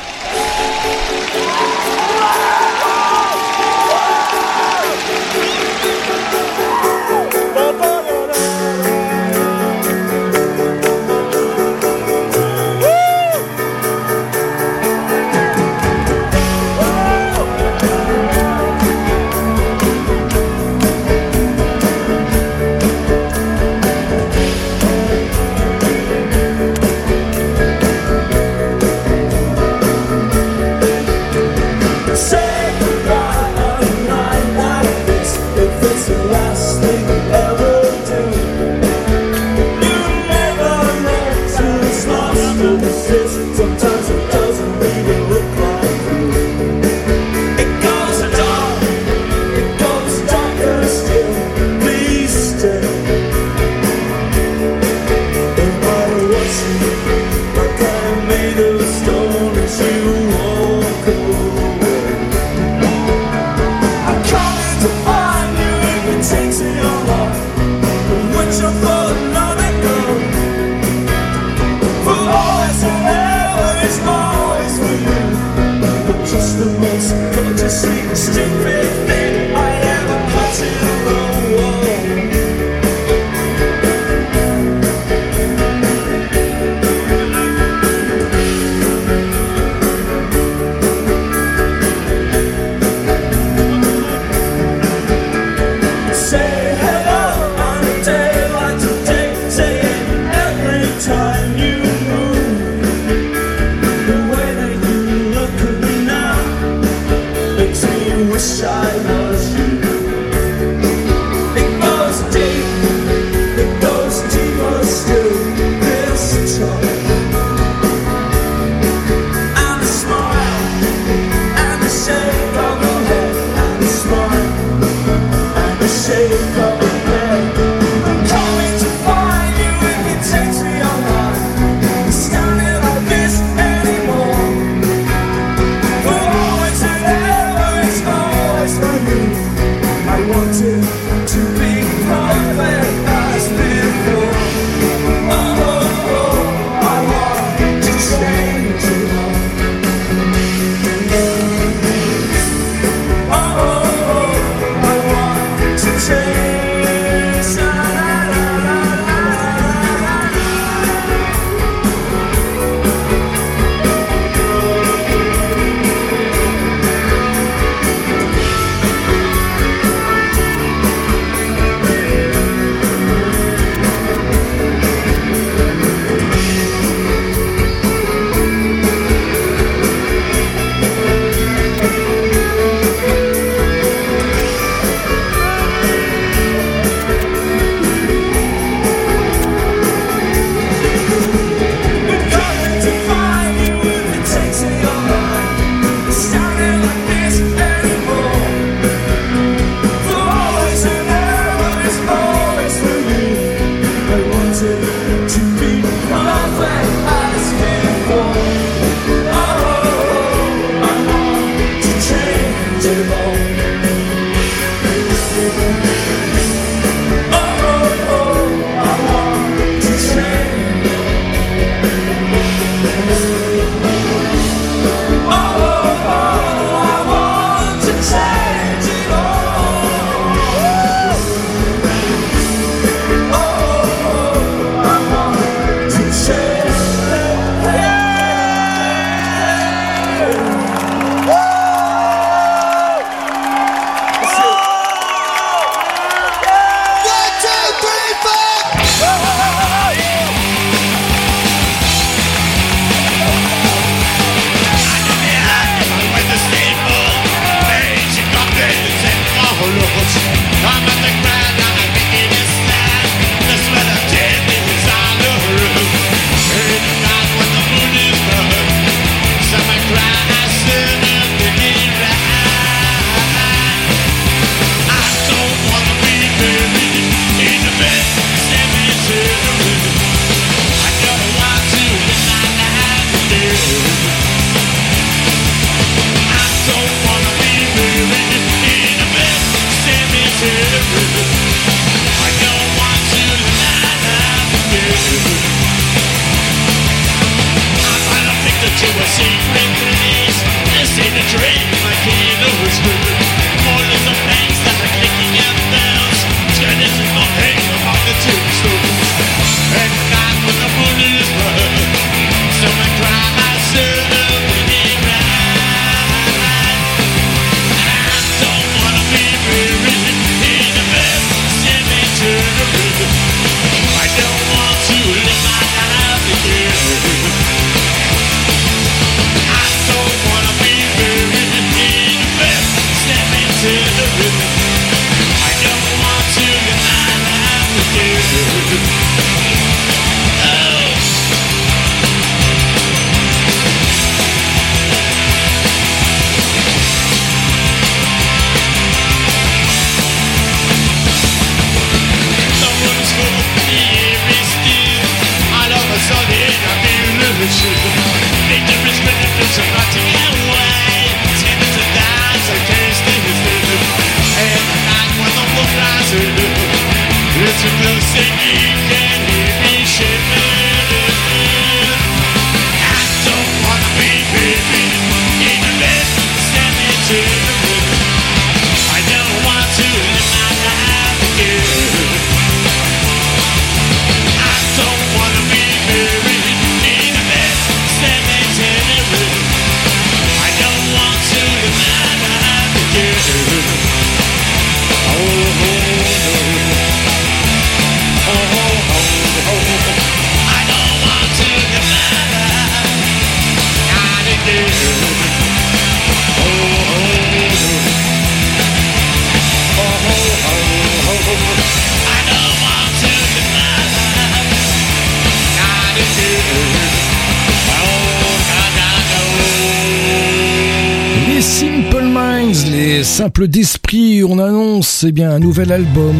d'Esprit, on annonce eh bien, un nouvel album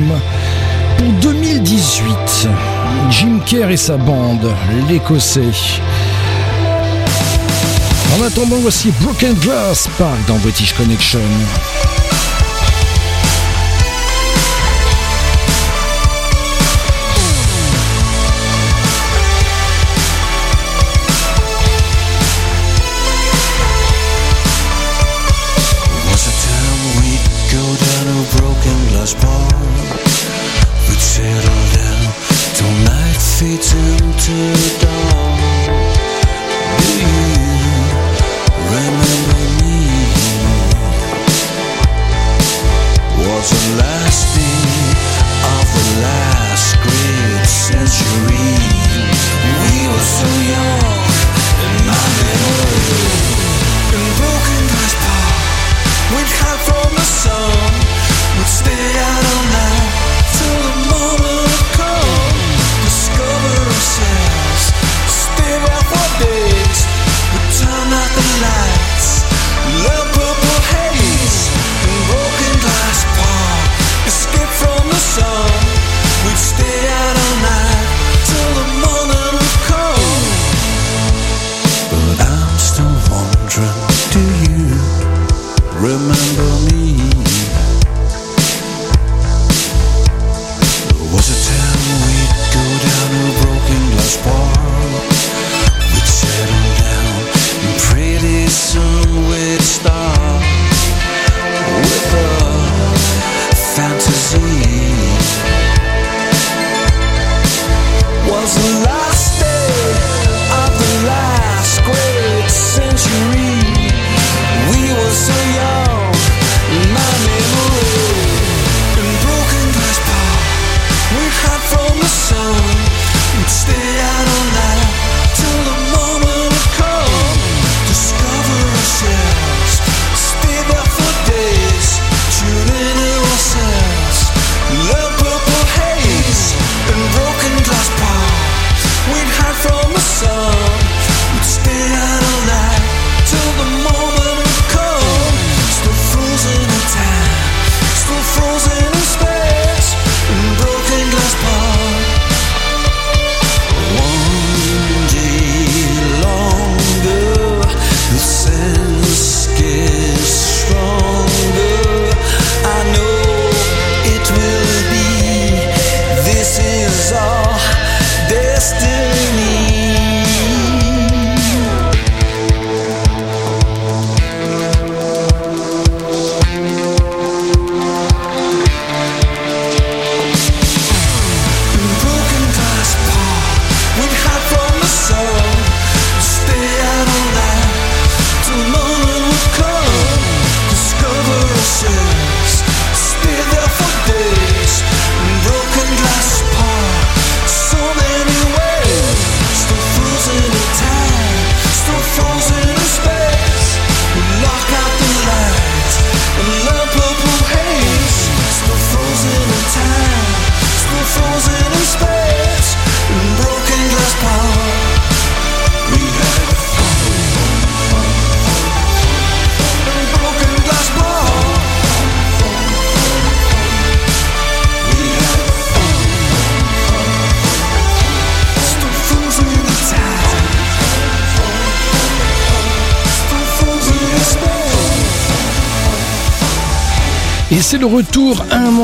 pour 2018. Jim Kerr et sa bande, l'Écossais. En attendant, voici Broken Glass Park dans British Connection.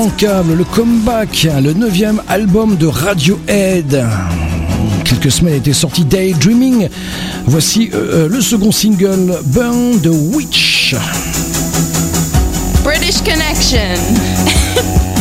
le comeback, hein, le neuvième album de Radiohead. Quelques semaines était sorti Daydreaming. Voici euh, euh, le second single, Burn the Witch. British Connection.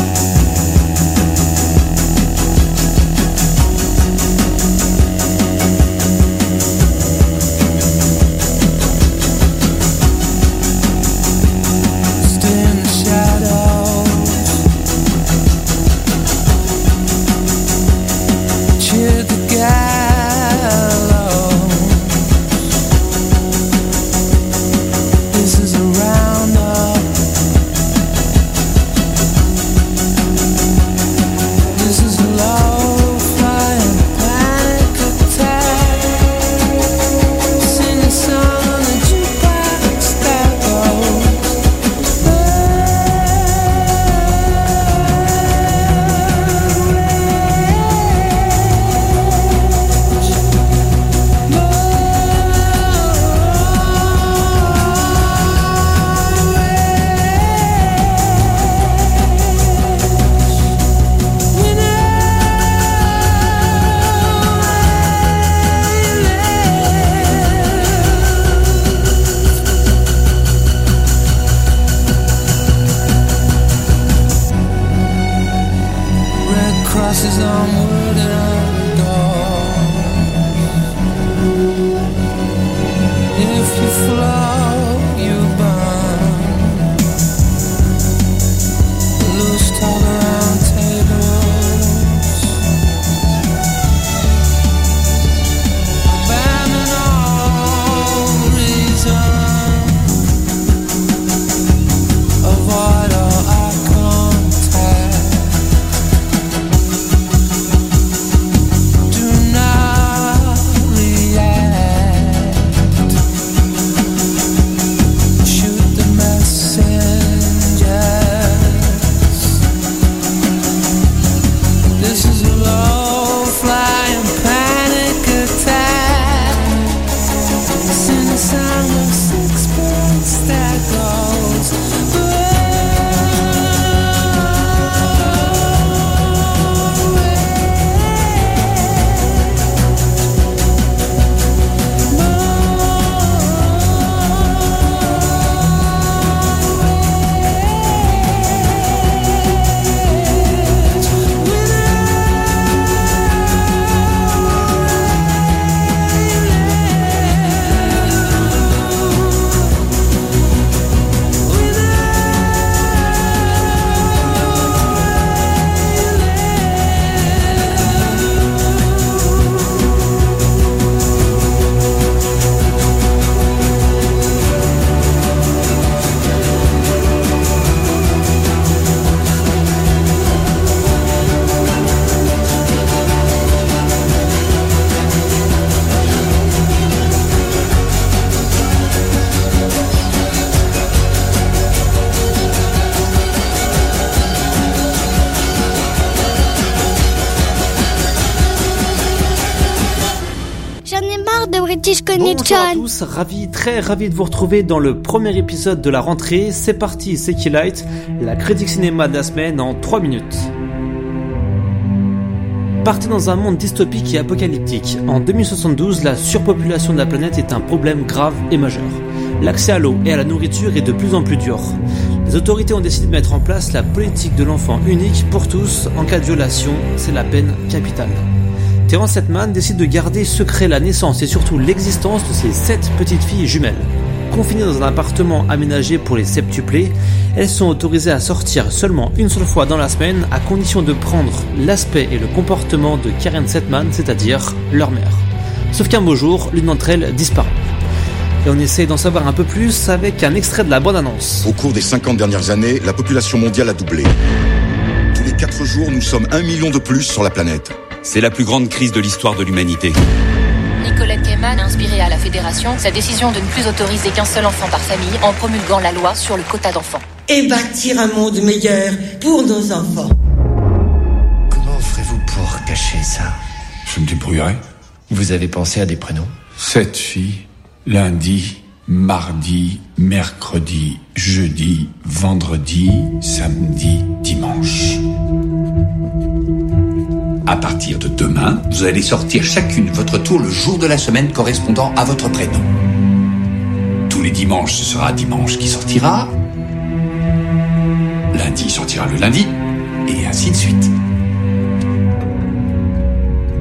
ravi, très ravi de vous retrouver dans le premier épisode de la rentrée. C'est parti, c'est la critique cinéma de la semaine en 3 minutes. Partez dans un monde dystopique et apocalyptique. En 2072, la surpopulation de la planète est un problème grave et majeur. L'accès à l'eau et à la nourriture est de plus en plus dur. Les autorités ont décidé de mettre en place la politique de l'enfant unique pour tous. En cas de violation, c'est la peine capitale. Terence Hetman décide de garder secret la naissance et surtout l'existence de ses sept petites filles jumelles. Confinées dans un appartement aménagé pour les septuplés, elles sont autorisées à sortir seulement une seule fois dans la semaine à condition de prendre l'aspect et le comportement de Karen Setman, c'est-à-dire leur mère. Sauf qu'un beau jour, l'une d'entre elles disparaît. Et on essaye d'en savoir un peu plus avec un extrait de la bande-annonce. Au cours des 50 dernières années, la population mondiale a doublé. Tous les 4 jours, nous sommes un million de plus sur la planète. C'est la plus grande crise de l'histoire de l'humanité. Nicolette Kayman a inspiré à la Fédération sa décision de ne plus autoriser qu'un seul enfant par famille en promulguant la loi sur le quota d'enfants. et bâtir un monde meilleur pour nos enfants. Comment ferez-vous pour cacher ça? Je me débrouillerai. Vous avez pensé à des prénoms? Sept filles. Lundi, mardi, mercredi, jeudi, vendredi, samedi, dimanche. À partir de demain, vous allez sortir chacune votre tour le jour de la semaine correspondant à votre prénom. Tous les dimanches, ce sera dimanche qui sortira. Lundi sortira le lundi. Et ainsi de suite.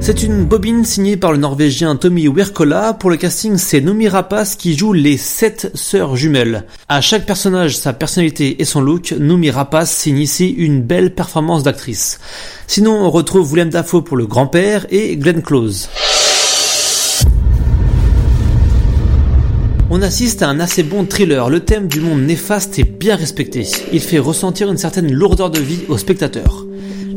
C'est une bobine signée par le Norvégien Tommy Wirkola. Pour le casting, c'est Nomi Rapace qui joue les sept sœurs jumelles. À chaque personnage sa personnalité et son look, Nomi Rapace signe ici une belle performance d'actrice. Sinon, on retrouve Willem Dafoe pour le grand-père et Glenn Close. On assiste à un assez bon thriller. Le thème du monde néfaste est bien respecté. Il fait ressentir une certaine lourdeur de vie au spectateur.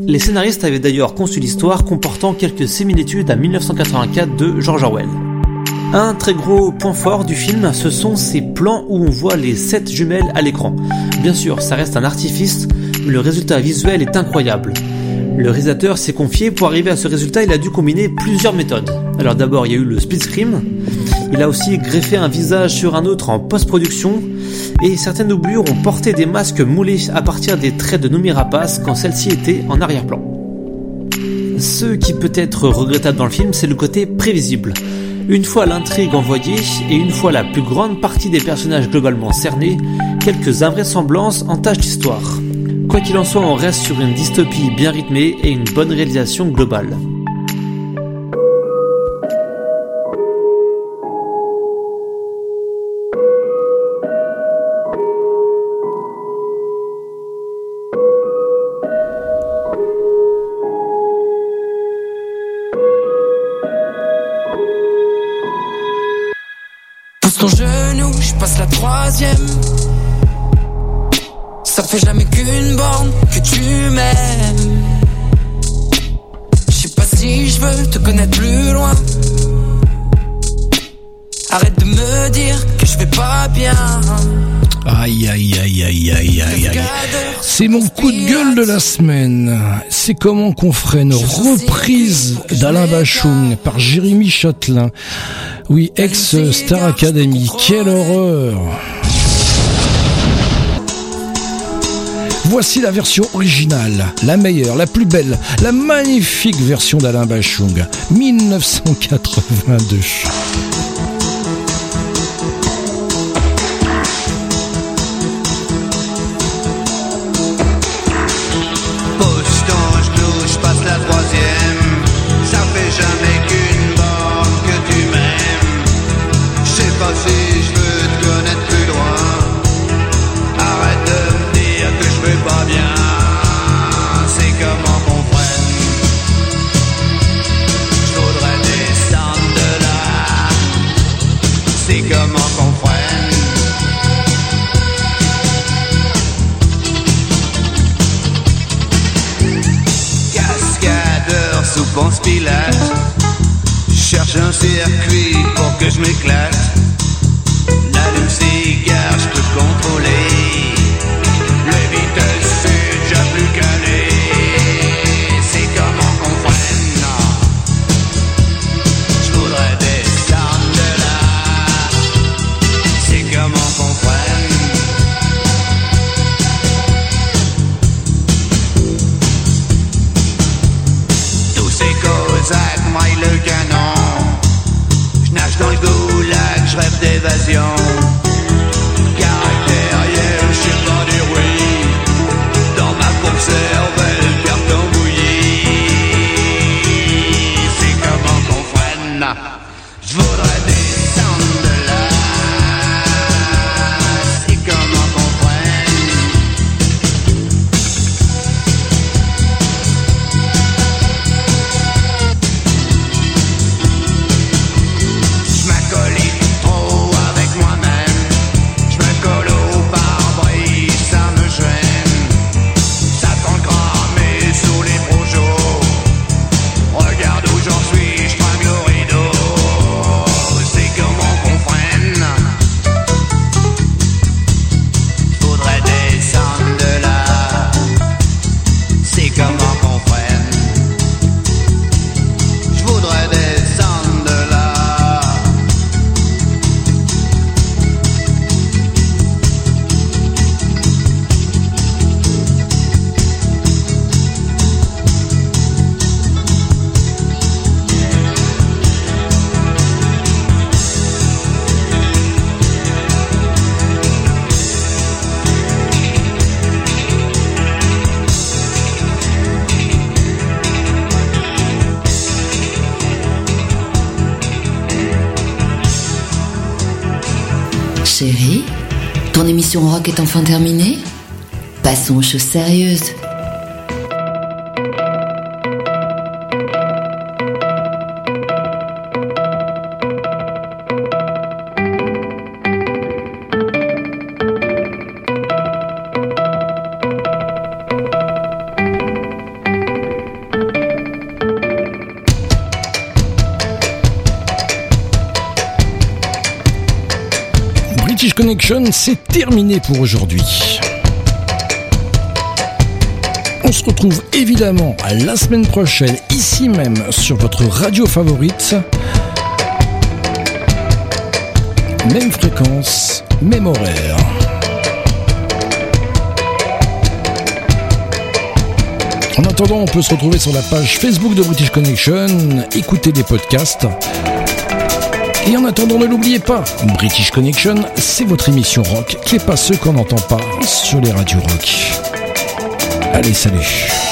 Les scénaristes avaient d'ailleurs conçu l'histoire comportant quelques similitudes à 1984 de George Orwell. Un très gros point fort du film, ce sont ces plans où on voit les sept jumelles à l'écran. Bien sûr, ça reste un artifice, mais le résultat visuel est incroyable. Le réalisateur s'est confié, pour arriver à ce résultat, il a dû combiner plusieurs méthodes. Alors d'abord, il y a eu le split screen, il a aussi greffé un visage sur un autre en post-production, et certaines doublures ont porté des masques moulés à partir des traits de Noomi Rapace quand celle-ci était en arrière-plan. Ce qui peut être regrettable dans le film, c'est le côté prévisible. Une fois l'intrigue envoyée et une fois la plus grande partie des personnages globalement cernés, quelques invraisemblances entachent l'histoire. Quoi qu'il en soit, on reste sur une dystopie bien rythmée et une bonne réalisation globale. Troisième. Ça fait jamais qu'une borne que tu m'aimes. Je sais pas si je veux te connaître plus loin. Arrête de me dire que je vais pas bien. Aïe, aïe, aïe, aïe, aïe, aïe, aïe. C'est mon coup de gueule de la semaine. C'est comment qu'on ferait une reprise d'Alain Bachung par Jérémy Châtelain. Oui, ex-Star Academy. Quelle horreur. Voici la version originale, la meilleure, la plus belle, la magnifique version d'Alain Bachung, 1982. Enfin terminée Passons aux choses sérieuses. C'est terminé pour aujourd'hui. On se retrouve évidemment à la semaine prochaine, ici même, sur votre radio favorite. Même fréquence, même horaire. En attendant, on peut se retrouver sur la page Facebook de British Connection, écouter des podcasts. Et en attendant, ne l'oubliez pas, British Connection, c'est votre émission rock qui est pas ce qu'on n'entend pas sur les radios rock. Allez, salut.